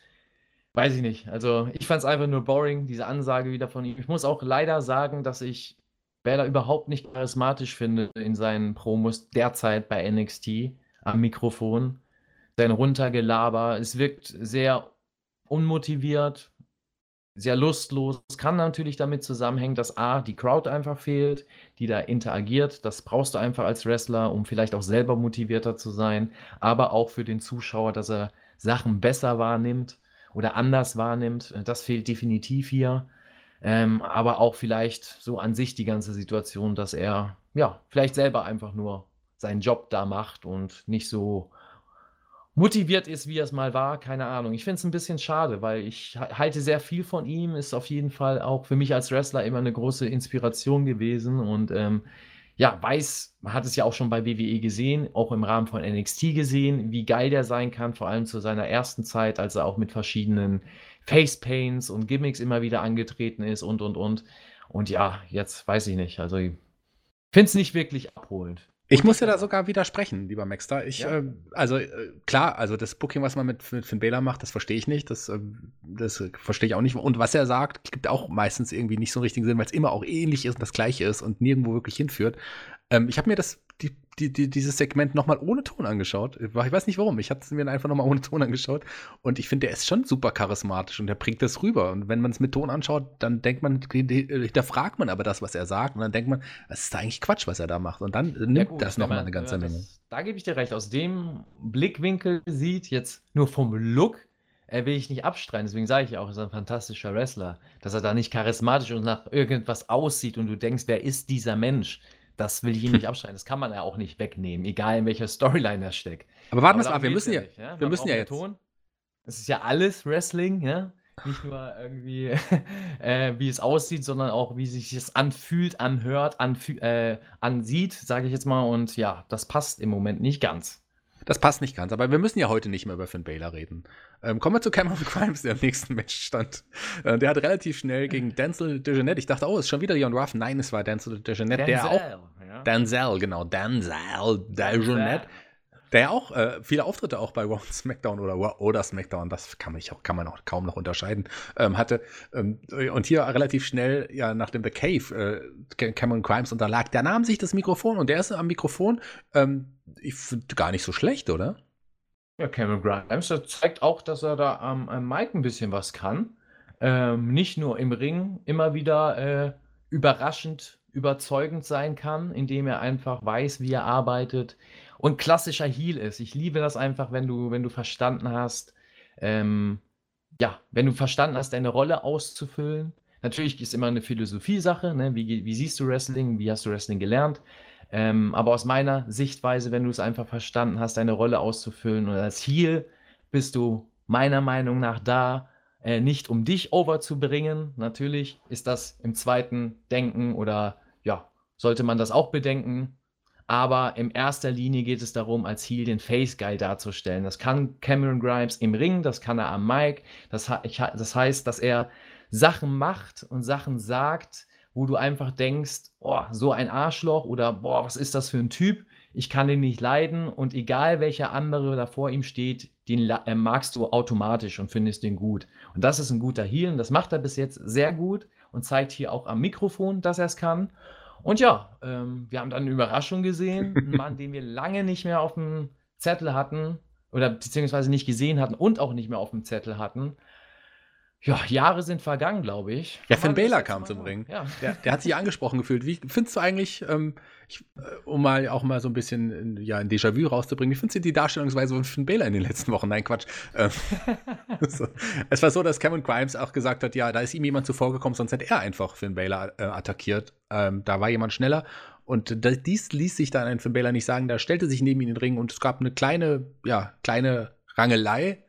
Speaker 2: weiß ich nicht. Also ich fand es einfach nur boring, diese Ansage wieder von ihm. Ich muss auch leider sagen, dass ich Balor überhaupt nicht charismatisch finde in seinen Promos derzeit bei NXT am Mikrofon. Sein Runtergelaber, es wirkt sehr unmotiviert, sehr lustlos. Es kann natürlich damit zusammenhängen, dass A, die Crowd einfach fehlt, die da interagiert. Das brauchst du einfach als Wrestler, um vielleicht auch selber motivierter zu sein, aber auch für den Zuschauer, dass er Sachen besser wahrnimmt oder anders wahrnimmt. Das fehlt definitiv hier. Ähm, aber auch vielleicht so an sich die ganze Situation, dass er ja vielleicht selber einfach nur seinen Job da macht und nicht so motiviert ist, wie er es mal war. Keine Ahnung. Ich finde es ein bisschen schade, weil ich halte sehr viel von ihm. Ist auf jeden Fall auch für mich als Wrestler immer eine große Inspiration gewesen und ähm, ja, weiß, man hat es ja auch schon bei WWE gesehen, auch im Rahmen von NXT gesehen, wie geil der sein kann, vor allem zu seiner ersten Zeit, als er auch mit verschiedenen Facepaints und Gimmicks immer wieder angetreten ist und und und. Und ja, jetzt weiß ich nicht. Also ich finde es nicht wirklich abholend.
Speaker 1: Ich muss ja da sogar widersprechen, lieber Maxter. Ich, ja. äh, also äh, klar, also das Booking, was man mit, mit Finn Balor macht, das verstehe ich nicht. Das, äh, das verstehe ich auch nicht. Und was er sagt, gibt auch meistens irgendwie nicht so einen richtigen Sinn, weil es immer auch ähnlich ist und das Gleiche ist und nirgendwo wirklich hinführt. Ähm, ich habe mir das die, die, die, dieses Segment nochmal ohne Ton angeschaut. Ich weiß nicht warum. Ich hatte es mir einfach nochmal ohne Ton angeschaut. Und ich finde, der ist schon super charismatisch und der bringt das rüber. Und wenn man es mit Ton anschaut, dann denkt man, da fragt man aber das, was er sagt. Und dann denkt man, das ist eigentlich Quatsch, was er da macht. Und dann nimmt ja gut, das nochmal eine ganze Menge. Das,
Speaker 2: da gebe ich dir recht. Aus dem Blickwinkel sieht, jetzt nur vom Look, er will ich nicht abstreiten. Deswegen sage ich auch, er ist ein fantastischer Wrestler. Dass er da nicht charismatisch und nach irgendwas aussieht und du denkst, wer ist dieser Mensch? Das will ich ihm nicht abschneiden. Das kann man ja auch nicht wegnehmen, egal in welcher Storyline er steckt.
Speaker 1: Aber warten wir mal, wir müssen ja, nicht, ja?
Speaker 2: wir müssen ja jetzt. Es ist ja alles Wrestling, ja. Nicht nur irgendwie, (laughs) äh, wie es aussieht, sondern auch, wie sich es anfühlt, anhört, anfü äh, ansieht, sage ich jetzt mal. Und ja, das passt im Moment nicht ganz.
Speaker 1: Das passt nicht ganz, aber wir müssen ja heute nicht mehr über Finn Baylor reden. Ähm, kommen wir zu Cameron Grimes, der im nächsten Match stand. Äh, der hat relativ schnell gegen Denzel Dejonet, ich dachte, oh, ist schon wieder Leon Ruff. Nein, es war Denzel Dejonet, der auch. Ja. Denzel, genau, Denzel Dejonet. Der auch äh, viele Auftritte auch bei (laughs) Raw SmackDown oder oder SmackDown, das kann man, auch, kann man auch kaum noch unterscheiden, ähm, hatte. Ähm, und hier relativ schnell, ja, nach dem The Cave, äh, Cameron Grimes unterlag. Der nahm sich das Mikrofon und der ist am Mikrofon. Ähm, ich finde gar nicht so schlecht, oder?
Speaker 2: Ja, Cameron Grimes, zeigt auch, dass er da am, am Mike ein bisschen was kann. Ähm, nicht nur im Ring immer wieder äh, überraschend überzeugend sein kann, indem er einfach weiß, wie er arbeitet und klassischer Heal ist. Ich liebe das einfach, wenn du, wenn du verstanden hast, ähm, ja, wenn du verstanden hast, deine Rolle auszufüllen. Natürlich ist immer eine Philosophie-Sache, ne? wie, wie siehst du Wrestling, wie hast du Wrestling gelernt? Ähm, aber aus meiner Sichtweise, wenn du es einfach verstanden hast, deine Rolle auszufüllen und als Heal bist du meiner Meinung nach da, äh, nicht um dich overzubringen. Natürlich ist das im zweiten Denken oder ja, sollte man das auch bedenken. Aber in erster Linie geht es darum, als Heal den Face Guy darzustellen. Das kann Cameron Grimes im Ring, das kann er am Mic. Das, das heißt, dass er Sachen macht und Sachen sagt, wo du einfach denkst, oh, so ein Arschloch oder boah, was ist das für ein Typ? Ich kann den nicht leiden und egal welcher andere da vor ihm steht, den äh, magst du automatisch und findest den gut. Und das ist ein guter Heal und das macht er bis jetzt sehr gut und zeigt hier auch am Mikrofon, dass er es kann. Und ja, ähm, wir haben dann eine Überraschung gesehen, (laughs) einen Mann, den wir lange nicht mehr auf dem Zettel hatten oder beziehungsweise nicht gesehen hatten und auch nicht mehr auf dem Zettel hatten. Ja, Jahre sind vergangen, glaube ich.
Speaker 1: Ja, Finn Baylor kam zum Ring. Ja. Der, der, hat sich angesprochen gefühlt. Wie findest du eigentlich, ähm, ich, äh, um mal auch mal so ein bisschen in, ja, ein Déjà-vu rauszubringen, wie findest du die Darstellungsweise von Finn Baylor in den letzten Wochen? Nein, Quatsch. Ähm, (laughs) so. Es war so, dass Cameron Grimes auch gesagt hat, ja, da ist ihm jemand zuvorgekommen, sonst hätte er einfach Finn Baylor äh, attackiert. Ähm, da war jemand schneller. Und das, dies ließ sich dann ein Finn Baylor nicht sagen. Da stellte sich neben ihn in den Ring und es gab eine kleine, ja, kleine Rangelei.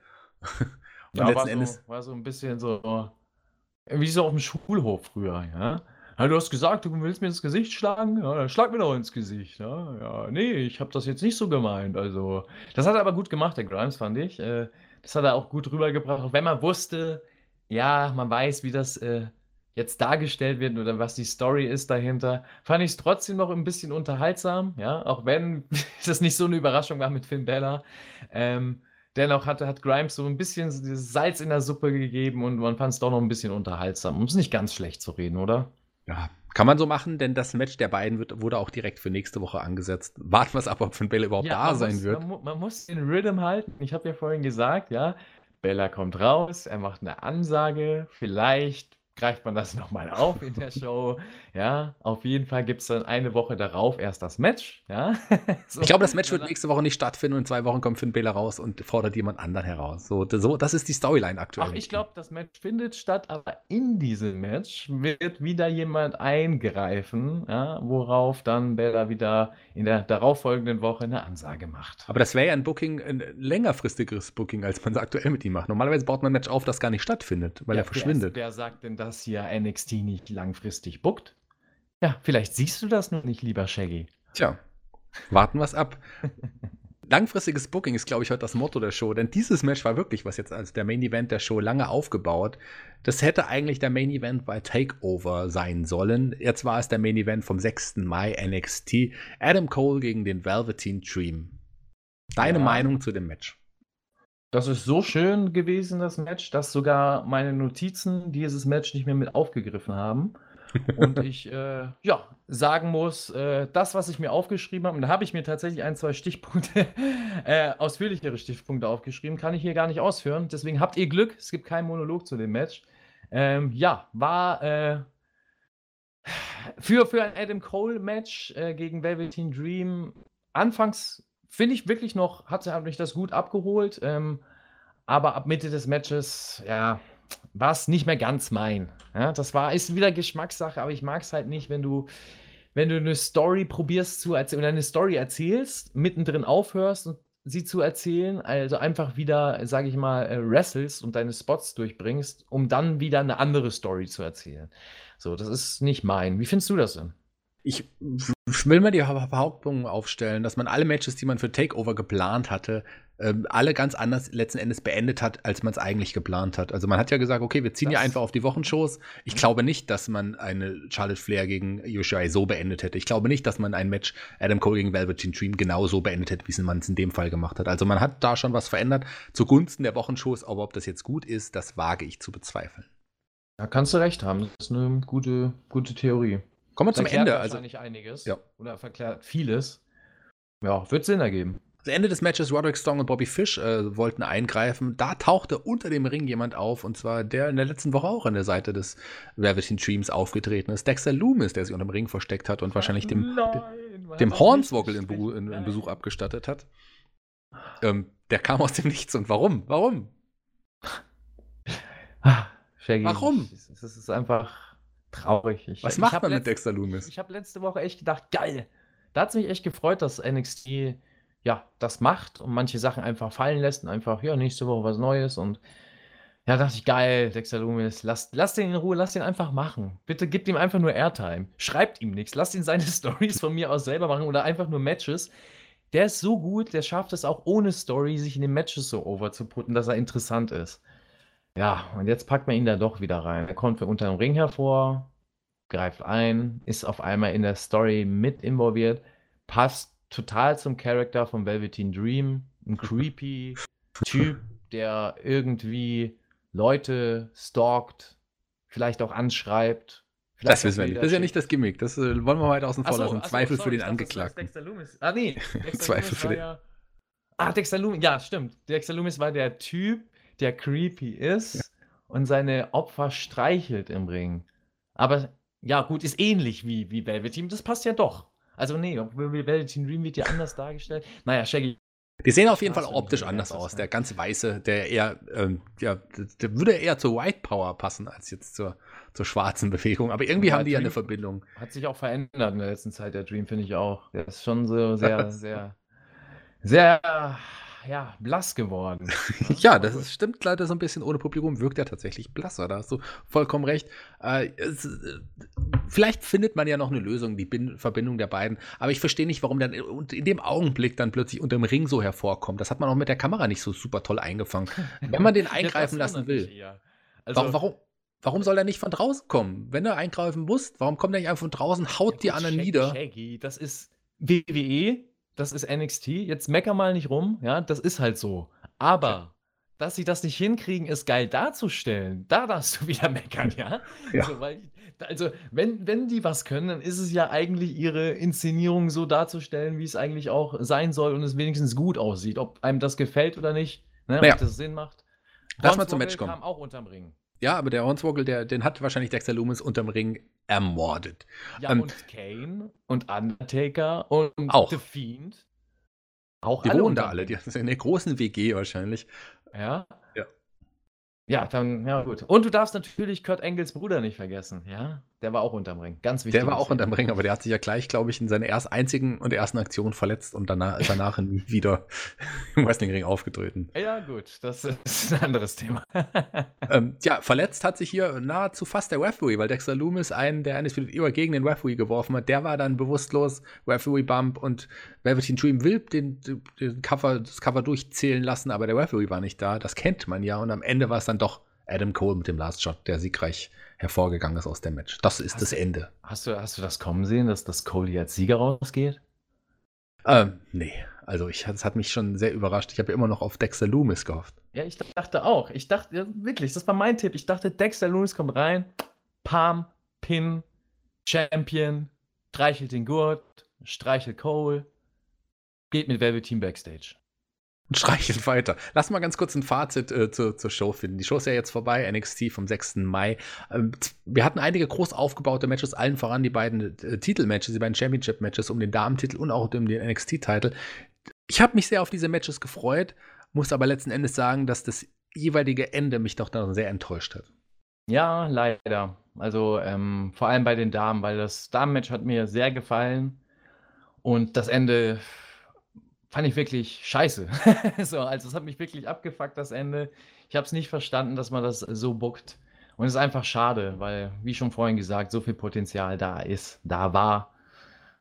Speaker 2: Ja, letzten war Endes. So, war so ein bisschen so, wie so auf dem Schulhof früher, ja. Ja, du hast gesagt, du willst mir ins Gesicht schlagen? Ja, dann schlag mir doch ins Gesicht. Ja, ja nee, ich habe das jetzt nicht so gemeint. Also, das hat er aber gut gemacht, der Grimes, fand ich. Äh, das hat er auch gut rübergebracht. Auch wenn man wusste, ja, man weiß, wie das äh, jetzt dargestellt wird oder was die Story ist dahinter, fand ich es trotzdem noch ein bisschen unterhaltsam. Ja, auch wenn (laughs) es nicht so eine Überraschung war mit Finn Bella. Ähm, Dennoch hat, hat Grimes so ein bisschen Salz in der Suppe gegeben und man fand es doch noch ein bisschen unterhaltsam. Um es nicht ganz schlecht zu reden, oder?
Speaker 1: Ja, Kann man so machen, denn das Match der beiden wird, wurde auch direkt für nächste Woche angesetzt. Warten wir es ab, ob Finn Bella überhaupt
Speaker 2: Ja,
Speaker 1: da sein
Speaker 2: muss,
Speaker 1: wird.
Speaker 2: man, man muss den Rhythm halten. Ich habe ja vorhin gesagt, ja, Bella kommt raus, er macht eine Ansage, vielleicht greift man das (laughs) nochmal auf in der Show. Ja, auf jeden Fall gibt es dann eine Woche darauf erst das Match. Ja, (laughs) so.
Speaker 1: Ich glaube, das Match wird nächste Woche nicht stattfinden und in zwei Wochen kommt Finn Bella raus und fordert jemand anderen heraus. So, das- so das ist die Storyline aktuell.
Speaker 2: Ach, ich glaube, das Match findet statt, aber in diesem Match wird wieder jemand eingreifen, ja, worauf dann Bella wieder in der darauffolgenden Woche eine Ansage macht.
Speaker 1: Aber das wäre ja ein Booking, ein längerfristigeres Booking, als man es aktuell mit ihm macht. Normalerweise baut man ein Match auf, das gar nicht stattfindet, weil
Speaker 2: Ja,
Speaker 1: er verschwindet.
Speaker 2: Wer, wer sagt denn, dass hier NXT nicht langfristig bookt? Ja, vielleicht siehst du das noch nicht, lieber Shaggy.
Speaker 1: Tja, warten wir es ab. (laughs) Langfristiges Booking ist, glaube ich, heute das Motto der Show, denn dieses Match war wirklich, was jetzt als der Main Event der Show lange aufgebaut. Das hätte eigentlich der Main Event bei Takeover sein sollen. Jetzt war es der Main Event vom 6. Mai NXT. Adam Cole gegen den Velveteen Dream. Deine
Speaker 2: Ja.
Speaker 1: Meinung zu dem Match?
Speaker 2: Das ist so schön gewesen, das Match, dass sogar meine Notizen dieses Match nicht mehr mit aufgegriffen haben. Und (laughs) ich äh, ja, sagen muss, äh, das, was ich mir aufgeschrieben habe, und da habe ich mir tatsächlich ein, zwei Stichpunkte, (laughs) äh, ausführlichere Stichpunkte aufgeschrieben, kann ich hier gar nicht ausführen. Deswegen habt ihr Glück, es gibt keinen Monolog zu dem Match. Ähm, ja, war äh, (sighs) für, für ein Adam Cole-Match äh, gegen Velveteen Dream anfangs finde ich wirklich noch, hat, hat mich das gut abgeholt. Ähm, aber ab Mitte des Matches, ja, war es nicht mehr ganz mein. Ja, das war, ist wieder Geschmackssache, aber ich mag es halt nicht, wenn du, wenn du eine Story probierst zu erzählen oder eine Story erzählst, mittendrin aufhörst und sie zu erzählen, also einfach wieder, sage ich mal, äh, wrestlest und deine Spots durchbringst, um dann wieder eine andere Story zu erzählen. So, das ist nicht mein. Wie findest du das denn?
Speaker 1: Ich will mal die Behauptung aufstellen, dass man alle Matches, die man für Takeover geplant hatte, ähm, alle ganz anders letzten Endes beendet hat, als man es eigentlich geplant hat. Also man hat ja gesagt, okay, wir ziehen ja
Speaker 2: Das-
Speaker 1: einfach auf die Wochenshows. Ich glaube nicht, dass man eine Charlotte Flair gegen Yoshirai so beendet hätte. Ich glaube nicht, dass man ein Match Adam Cole gegen Velveteen Dream genau so beendet hätte, wie man es in dem Fall gemacht hat. Also man hat da schon was verändert zugunsten der Wochenshows, aber ob das jetzt gut ist, das wage ich zu bezweifeln.
Speaker 2: Da kannst du recht haben. Das ist eine gute, gute Theorie.
Speaker 1: Kommen wir zum Ende. Also
Speaker 2: wahrscheinlich einiges.
Speaker 1: Ja.
Speaker 2: Oder verklärt vieles. Ja, wird Sinn ergeben.
Speaker 1: Das Ende des Matches, Roderick Strong und Bobby Fish äh, wollten eingreifen. Da tauchte unter dem Ring jemand auf, und zwar der in der letzten Woche auch an der Seite des Velveteen Dreams aufgetreten ist. Dexter Loomis, der sich unter dem Ring versteckt hat und wahrscheinlich dem,
Speaker 2: Nein,
Speaker 1: dem Hornswoggle
Speaker 2: nicht
Speaker 1: in, in, in Besuch abgestattet hat. Ähm, der kam aus dem Nichts. Und warum? Warum?
Speaker 2: Ah, Shaggy,
Speaker 1: Warum?
Speaker 2: Es ist einfach traurig. Ich,
Speaker 1: Was macht man mit Dexter Loomis?
Speaker 2: Ich habe letzte Woche echt gedacht, geil. Da hat es mich echt gefreut, dass NXT ja das macht und manche Sachen einfach fallen lässt und einfach, ja, nächste Woche was Neues und ja, dachte ich, geil, Dexter Loomis, lass, lass den in Ruhe, lass den einfach machen. Bitte gebt ihm einfach nur Airtime. Schreibt ihm nichts, lasst ihn seine (laughs) Stories von mir aus selber machen oder einfach nur Matches. Der ist so gut, der schafft es auch ohne Story, sich in den Matches so over zu putten, dass er interessant ist. Ja, und jetzt packt man ihn da doch wieder rein. Er kommt unter dem Ring hervor, greift ein, ist auf einmal in der Story mit involviert, passt total zum Charakter von Velveteen Dream. Ein (laughs) creepy Typ, der irgendwie Leute stalkt, vielleicht auch anschreibt. vielleicht
Speaker 1: Das wissen wir nicht. Das ist ja nicht das Gimmick. Das äh, wollen wir heute außen vor
Speaker 2: so,
Speaker 1: lassen.
Speaker 2: ach so,
Speaker 1: Zweifel für
Speaker 2: sorry,
Speaker 1: den
Speaker 2: ich dachte,
Speaker 1: Angeklagten.
Speaker 2: Dexter. Ah, nee. (laughs) Dexter
Speaker 1: Zweifel für den-
Speaker 2: ja. Ah, Dexter Loomis, ja, stimmt. Dexter Loomis war der Typ, der creepy ist und seine Opfer streichelt im Ring. Aber ja, gut, ist ähnlich wie, wie Velveteen. Das passt ja doch. Also, nee, Velveteen Dream wird ja anders dargestellt. Naja, Shaggy.
Speaker 1: Die sehen auf jeden Fall optisch anders aus.
Speaker 2: ja.
Speaker 1: Der ganz weiße, der eher, ähm, ja, der, würde eher zur White Power passen als jetzt zur, zur schwarzen Bewegung. Aber irgendwie
Speaker 2: Ja,
Speaker 1: haben die ja eine
Speaker 2: Dream-
Speaker 1: Verbindung.
Speaker 2: Hat sich auch verändert in der letzten Zeit, der Dream, finde ich auch. Der ist schon so sehr, (laughs) sehr, sehr, ja, blass geworden. (laughs)
Speaker 1: Ja, das ist, stimmt leider so ein bisschen ohne Publikum, wirkt er tatsächlich blasser. Da hast du vollkommen recht. Äh, es, äh, vielleicht findet man ja noch eine Lösung, die Bin Verbindung der beiden. Aber ich verstehe nicht, warum dann in dem Augenblick dann plötzlich unter dem Ring so hervorkommt. Das hat man auch mit der Kamera nicht so super toll eingefangen. Wenn man den (laughs)
Speaker 2: Ja,
Speaker 1: eingreifen
Speaker 2: das
Speaker 1: lassen will.
Speaker 2: Also,
Speaker 1: warum, warum, warum soll er nicht von draußen kommen? Wenn er eingreifen muss, warum kommt er nicht einfach von draußen, haut die
Speaker 2: Ja, gut,
Speaker 1: anderen nieder?
Speaker 2: Shaggy, das ist WWE, das ist NXT. Jetzt mecker mal nicht rum, ja, das ist halt so. Aber dass sie das nicht hinkriegen, es geil darzustellen. Da darfst du (laughs) wieder meckern, ja?
Speaker 1: Ja.
Speaker 2: So, weil, also, wenn, wenn die was können, dann ist es ja eigentlich ihre Inszenierung so darzustellen, wie es eigentlich auch sein soll und es wenigstens gut aussieht. Ob einem das gefällt oder nicht, ne?
Speaker 1: Naja.
Speaker 2: ob das Sinn macht.
Speaker 1: Lass mal zum Match kommen.
Speaker 2: kam auch unterm Ring.
Speaker 1: Ja, aber der Hornswoggle, der, den hat wahrscheinlich Dexter Loomis unterm Ring ermordet.
Speaker 2: Ja,
Speaker 1: Ähm,
Speaker 2: und Kane und Undertaker und
Speaker 1: Auch.
Speaker 2: The Fiend. Auch
Speaker 1: Die
Speaker 2: alle
Speaker 1: wohnen da alle, die sind in der großen WG wahrscheinlich.
Speaker 2: Ja.
Speaker 1: Ja.
Speaker 2: Ja, dann, ja gut. Und du darfst natürlich Kurt Engels Bruder nicht vergessen, ja? Der war auch unterm Ring. Ganz wichtig.
Speaker 1: Der war auch unterm Ring, aber der hat sich ja gleich, glaube ich, in seiner erst einzigen und ersten Aktion verletzt und danach, danach nie (laughs) wieder im Wrestlingring aufgetreten.
Speaker 2: Ja, gut, das ist ein anderes Thema. (laughs)
Speaker 1: ähm, ja, verletzt hat sich hier nahezu fast der Referee, weil Dexter Loomis einen, der eines über gegen den Referee geworfen hat, der war dann bewusstlos, Referee Bump und Velveteen Dream will den, den Cover, das Cover durchzählen lassen, aber der Referee war nicht da, das kennt man ja und am Ende war es dann doch Adam Cole mit dem Last Shot, der siegreich hervorgegangen ist aus dem Match. Das ist
Speaker 2: Hast
Speaker 1: das Ende.
Speaker 2: Hast du, hast du das kommen sehen, dass das Cole hier als Sieger rausgeht?
Speaker 1: Ähm, nee, also ich, das hat mich schon sehr überrascht. Ich habe ja immer noch auf Dexter Loomis gehofft.
Speaker 2: Ja, ich dachte auch. Ich dachte, ja, wirklich, das war mein Tipp. Ich dachte, Dexter Loomis kommt rein, Palm, Pin, Champion, streichelt den Gurt, streichelt Cole, geht mit Velveteen Backstage.
Speaker 1: Und streichelt weiter. Lass mal ganz kurz ein Fazit äh, zur, zur Show finden. Die Show ist ja jetzt vorbei, NXT vom 6. Mai. Ähm, wir hatten einige groß aufgebaute Matches, allen voran die beiden äh, Titelmatches, die beiden Championship-Matches um den Damentitel und auch um den NXT-Titel. Ich habe mich sehr auf diese Matches gefreut, muss aber letzten Endes sagen, dass das jeweilige Ende mich doch dann sehr enttäuscht hat.
Speaker 2: Ja, leider. Also ähm, vor allem bei den Damen, weil das Damenmatch hat mir sehr gefallen und das Ende fand ich wirklich scheiße. (laughs) so, also es hat mich wirklich abgefuckt, das Ende. Ich habe es nicht verstanden, dass man das so bookt. Und es ist einfach schade, weil, wie schon vorhin gesagt, so viel Potenzial da ist, da war.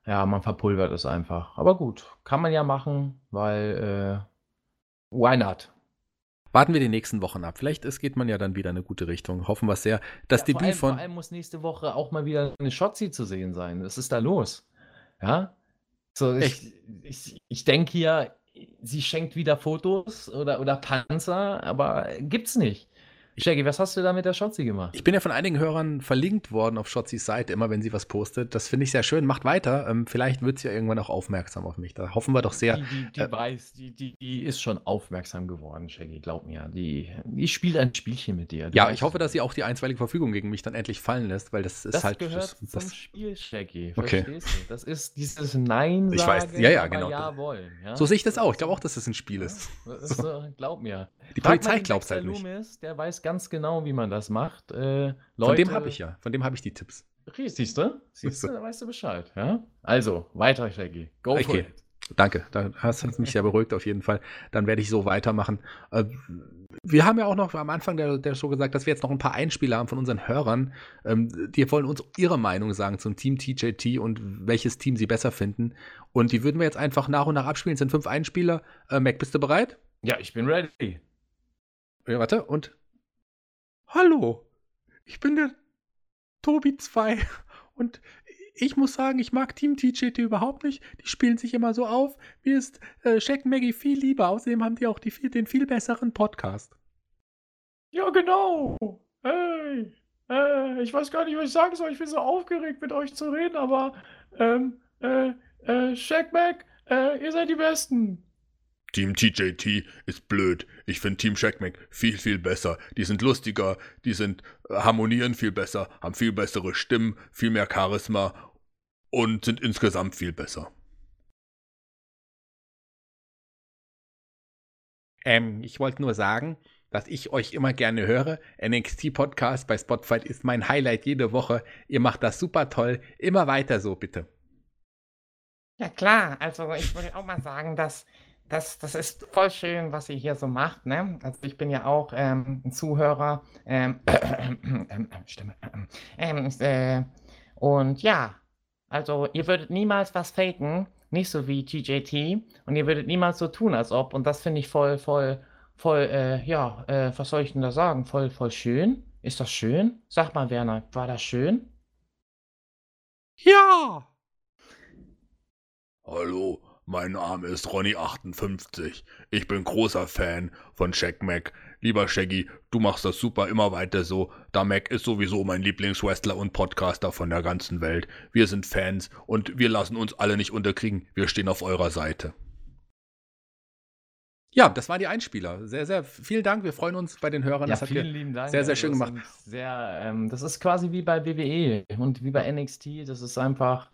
Speaker 2: Ja, man verpulvert es einfach. Aber gut, kann man ja machen, weil äh, why not?
Speaker 1: Warten wir die nächsten Wochen ab. Vielleicht es geht man ja dann wieder in eine gute Richtung. Hoffen wir sehr. Das
Speaker 2: Ja, vor,
Speaker 1: Debüt
Speaker 2: allem,
Speaker 1: von.
Speaker 2: vor allem muss nächste Woche auch mal wieder eine Shotzi zu sehen sein. Was ist da los? Ja? So, ich, ich, ich denke hier, sie schenkt wieder Fotos oder, oder Panzer, aber gibt's nicht. Shaggy, was hast du da mit der Shotzi gemacht?
Speaker 1: Ich bin ja von einigen Hörern verlinkt worden auf Shotzys Seite, immer wenn sie was postet. Das finde ich sehr schön. Macht weiter. Ähm, vielleicht wird sie ja irgendwann auch aufmerksam auf mich. Da hoffen wir doch sehr.
Speaker 2: Die, die, die
Speaker 1: äh,
Speaker 2: weiß, die, die, die ist schon aufmerksam geworden, Shaggy, glaub mir. Die, die spielt ein Spielchen mit dir. Du
Speaker 1: Ja, ich hoffe,
Speaker 2: es.
Speaker 1: dass sie auch die einstweilige Verfügung gegen mich dann endlich fallen lässt, weil das ist
Speaker 2: Das
Speaker 1: halt.
Speaker 2: gehört
Speaker 1: das,
Speaker 2: zum
Speaker 1: das,
Speaker 2: Spiel, Shaggy.
Speaker 1: Okay.
Speaker 2: Verstehst du? Das ist dieses Nein
Speaker 1: Ich weiß. Ja, ja, genau.
Speaker 2: Ja wollen. Ja?
Speaker 1: so sehe ich das auch. Ich glaube auch, dass das ein Spiel ist.
Speaker 2: Das ist, äh, glaub mir.
Speaker 1: Die
Speaker 2: Frag
Speaker 1: Polizei glaubt
Speaker 2: Dexter
Speaker 1: halt nicht.
Speaker 2: Loomis, der weiß ganz genau, wie man das macht. Äh,
Speaker 1: Von dem
Speaker 2: Leute-
Speaker 1: habe ich ja. Von dem habe ich die Tipps.
Speaker 2: Siehst du? Siehst du, da weißt du Bescheid. Ja? Also, weiter, Shaggy. Go for
Speaker 1: Okay.
Speaker 2: it.
Speaker 1: Danke, da hast du mich sehr beruhigt auf jeden Fall. Dann werde ich so weitermachen. Äh, Wir haben ja auch noch am Anfang der, der Show gesagt, dass wir jetzt noch ein paar Einspieler haben von unseren Hörern. Ähm, Die wollen uns ihre Meinung sagen zum Team TJT und welches Team sie besser finden. Und die würden wir jetzt einfach nach und nach abspielen. Es sind fünf Einspieler. Äh, Mac, bist du bereit?
Speaker 2: Ja, ich bin ready.
Speaker 1: Ja, warte, und. Hallo, ich bin der Tobi 2 und ich muss sagen, ich mag Team TJT überhaupt nicht. Die spielen sich immer so auf. Mir ist äh, Shaq Maggie viel lieber. Außerdem haben die auch die viel, den viel besseren Podcast.
Speaker 3: Ja, genau. Hey, äh, ich weiß gar nicht, was ich sagen soll. Ich bin so aufgeregt, mit euch zu reden, aber ähm, äh, äh, Shaq Mac, äh, ihr seid die Besten.
Speaker 4: Team TJT ist blöd. Ich finde Team Shackmack viel, viel besser. Die sind lustiger, die sind äh, harmonieren viel besser, haben viel bessere Stimmen, viel mehr Charisma und sind insgesamt viel besser.
Speaker 1: Ähm, ich wollte nur sagen, dass ich euch immer gerne höre. NXT Podcast bei Spotify ist mein Highlight jede Woche. Ihr macht das super toll. Immer weiter so, bitte.
Speaker 5: Ja klar, also ich würde auch mal sagen, dass das, das ist voll schön, was ihr hier so macht, ne? Also ich bin ja auch ähm, ein Zuhörer, ähm, ähm, (coughs) Stimme, ähm, äh, und ja, also ihr würdet niemals was faken, nicht so wie TJT, und ihr würdet niemals so tun, als ob, und das finde ich voll, voll, voll, äh, ja, äh, was soll ich denn da sagen? Voll, voll schön? Ist das schön? Sag mal, Werner, war das schön?
Speaker 1: Ja!
Speaker 4: Hallo, mein Name ist Ronny58. Ich bin großer Fan von Shaq Mac. Lieber Shaggy, du machst das super, immer weiter so. Da Mac ist sowieso mein Lieblingswrestler und Podcaster von der ganzen Welt. Wir sind Fans und wir lassen uns alle nicht unterkriegen. Wir stehen auf eurer Seite.
Speaker 1: Ja, das waren die Einspieler. Sehr, sehr vielen Dank. Wir freuen uns bei den Hörern.
Speaker 2: Ja,
Speaker 1: das
Speaker 2: vielen lieben Dank.
Speaker 1: sehr, sehr
Speaker 2: Also,
Speaker 1: schön
Speaker 2: das
Speaker 1: gemacht.
Speaker 2: Sehr, ähm, das ist quasi wie bei WWE und wie bei NXT. Das ist einfach,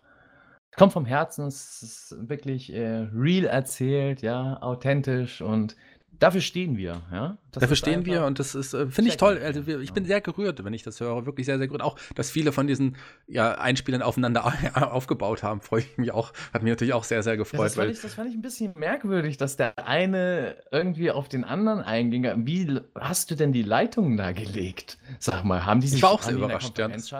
Speaker 2: kommt vom Herzen. Es ist wirklich äh, real erzählt, ja, authentisch und dafür stehen wir, ja. Das
Speaker 1: Dafür stehen wir und das ist, äh, finde ich toll. Also wir, ich bin
Speaker 2: Ja.
Speaker 1: sehr gerührt, wenn ich das höre. Wirklich sehr, sehr gerührt. Auch, dass viele von diesen ja, Einspielern aufeinander (laughs) aufgebaut haben, freue ich mich auch. Hat mich natürlich auch sehr, sehr
Speaker 2: Ja,
Speaker 1: gefreut.
Speaker 2: das, fand
Speaker 1: weil
Speaker 2: ich, das fand ich ein bisschen merkwürdig, dass der eine irgendwie auf den anderen einging. Wie hast du denn die Leitungen da gelegt? Sag mal, haben die
Speaker 1: Ich
Speaker 2: sich
Speaker 1: war auch sehr überrascht, ja. Ich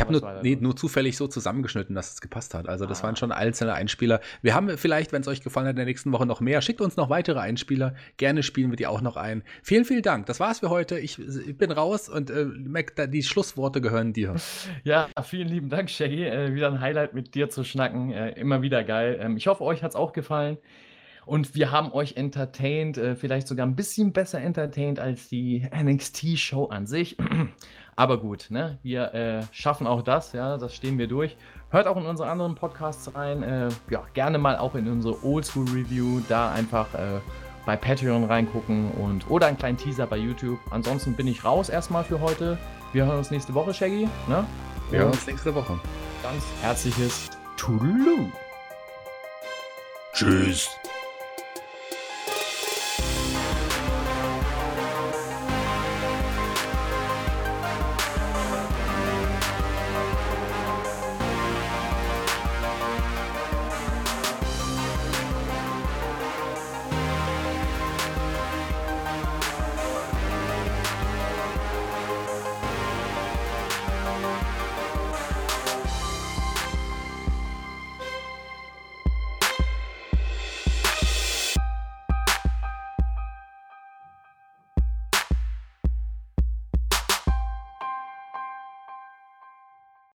Speaker 1: habe nur, nee, nur zufällig so zusammengeschnitten, dass es gepasst hat. Also das
Speaker 2: Ah.
Speaker 1: waren schon einzelne Einspieler. Wir haben vielleicht, wenn es euch gefallen hat, in der nächsten Woche noch mehr. Schickt uns noch weitere Einspieler. Gerne spielen wir die auch noch ein. Vielen, vielen Dank. Das war's für heute. Ich, ich bin raus und äh, Mac, die Schlussworte gehören dir. (laughs)
Speaker 2: Ja, vielen lieben Dank, Shaggy. Äh, wieder ein Highlight mit dir zu schnacken. Äh, immer wieder geil. Ähm, ich hoffe, euch hat es auch gefallen. Und wir haben euch entertained, äh, vielleicht sogar ein bisschen besser entertained als die (laughs) NXT-Show an sich. (clears throat) Aber gut, ne? wir äh, schaffen auch das, ja, das stehen wir durch. Hört auch in unsere anderen Podcasts rein. Äh, ja, gerne mal auch in unsere Oldschool-Review. Da einfach äh, bei Patreon reingucken und oder einen kleinen Teaser bei YouTube. Ansonsten bin ich raus erstmal für heute. Wir hören uns nächste Woche, Shaggy. Ne?
Speaker 1: Wir hören uns nächste Woche.
Speaker 2: ganz herzliches Toodaloo.
Speaker 4: Tschüss.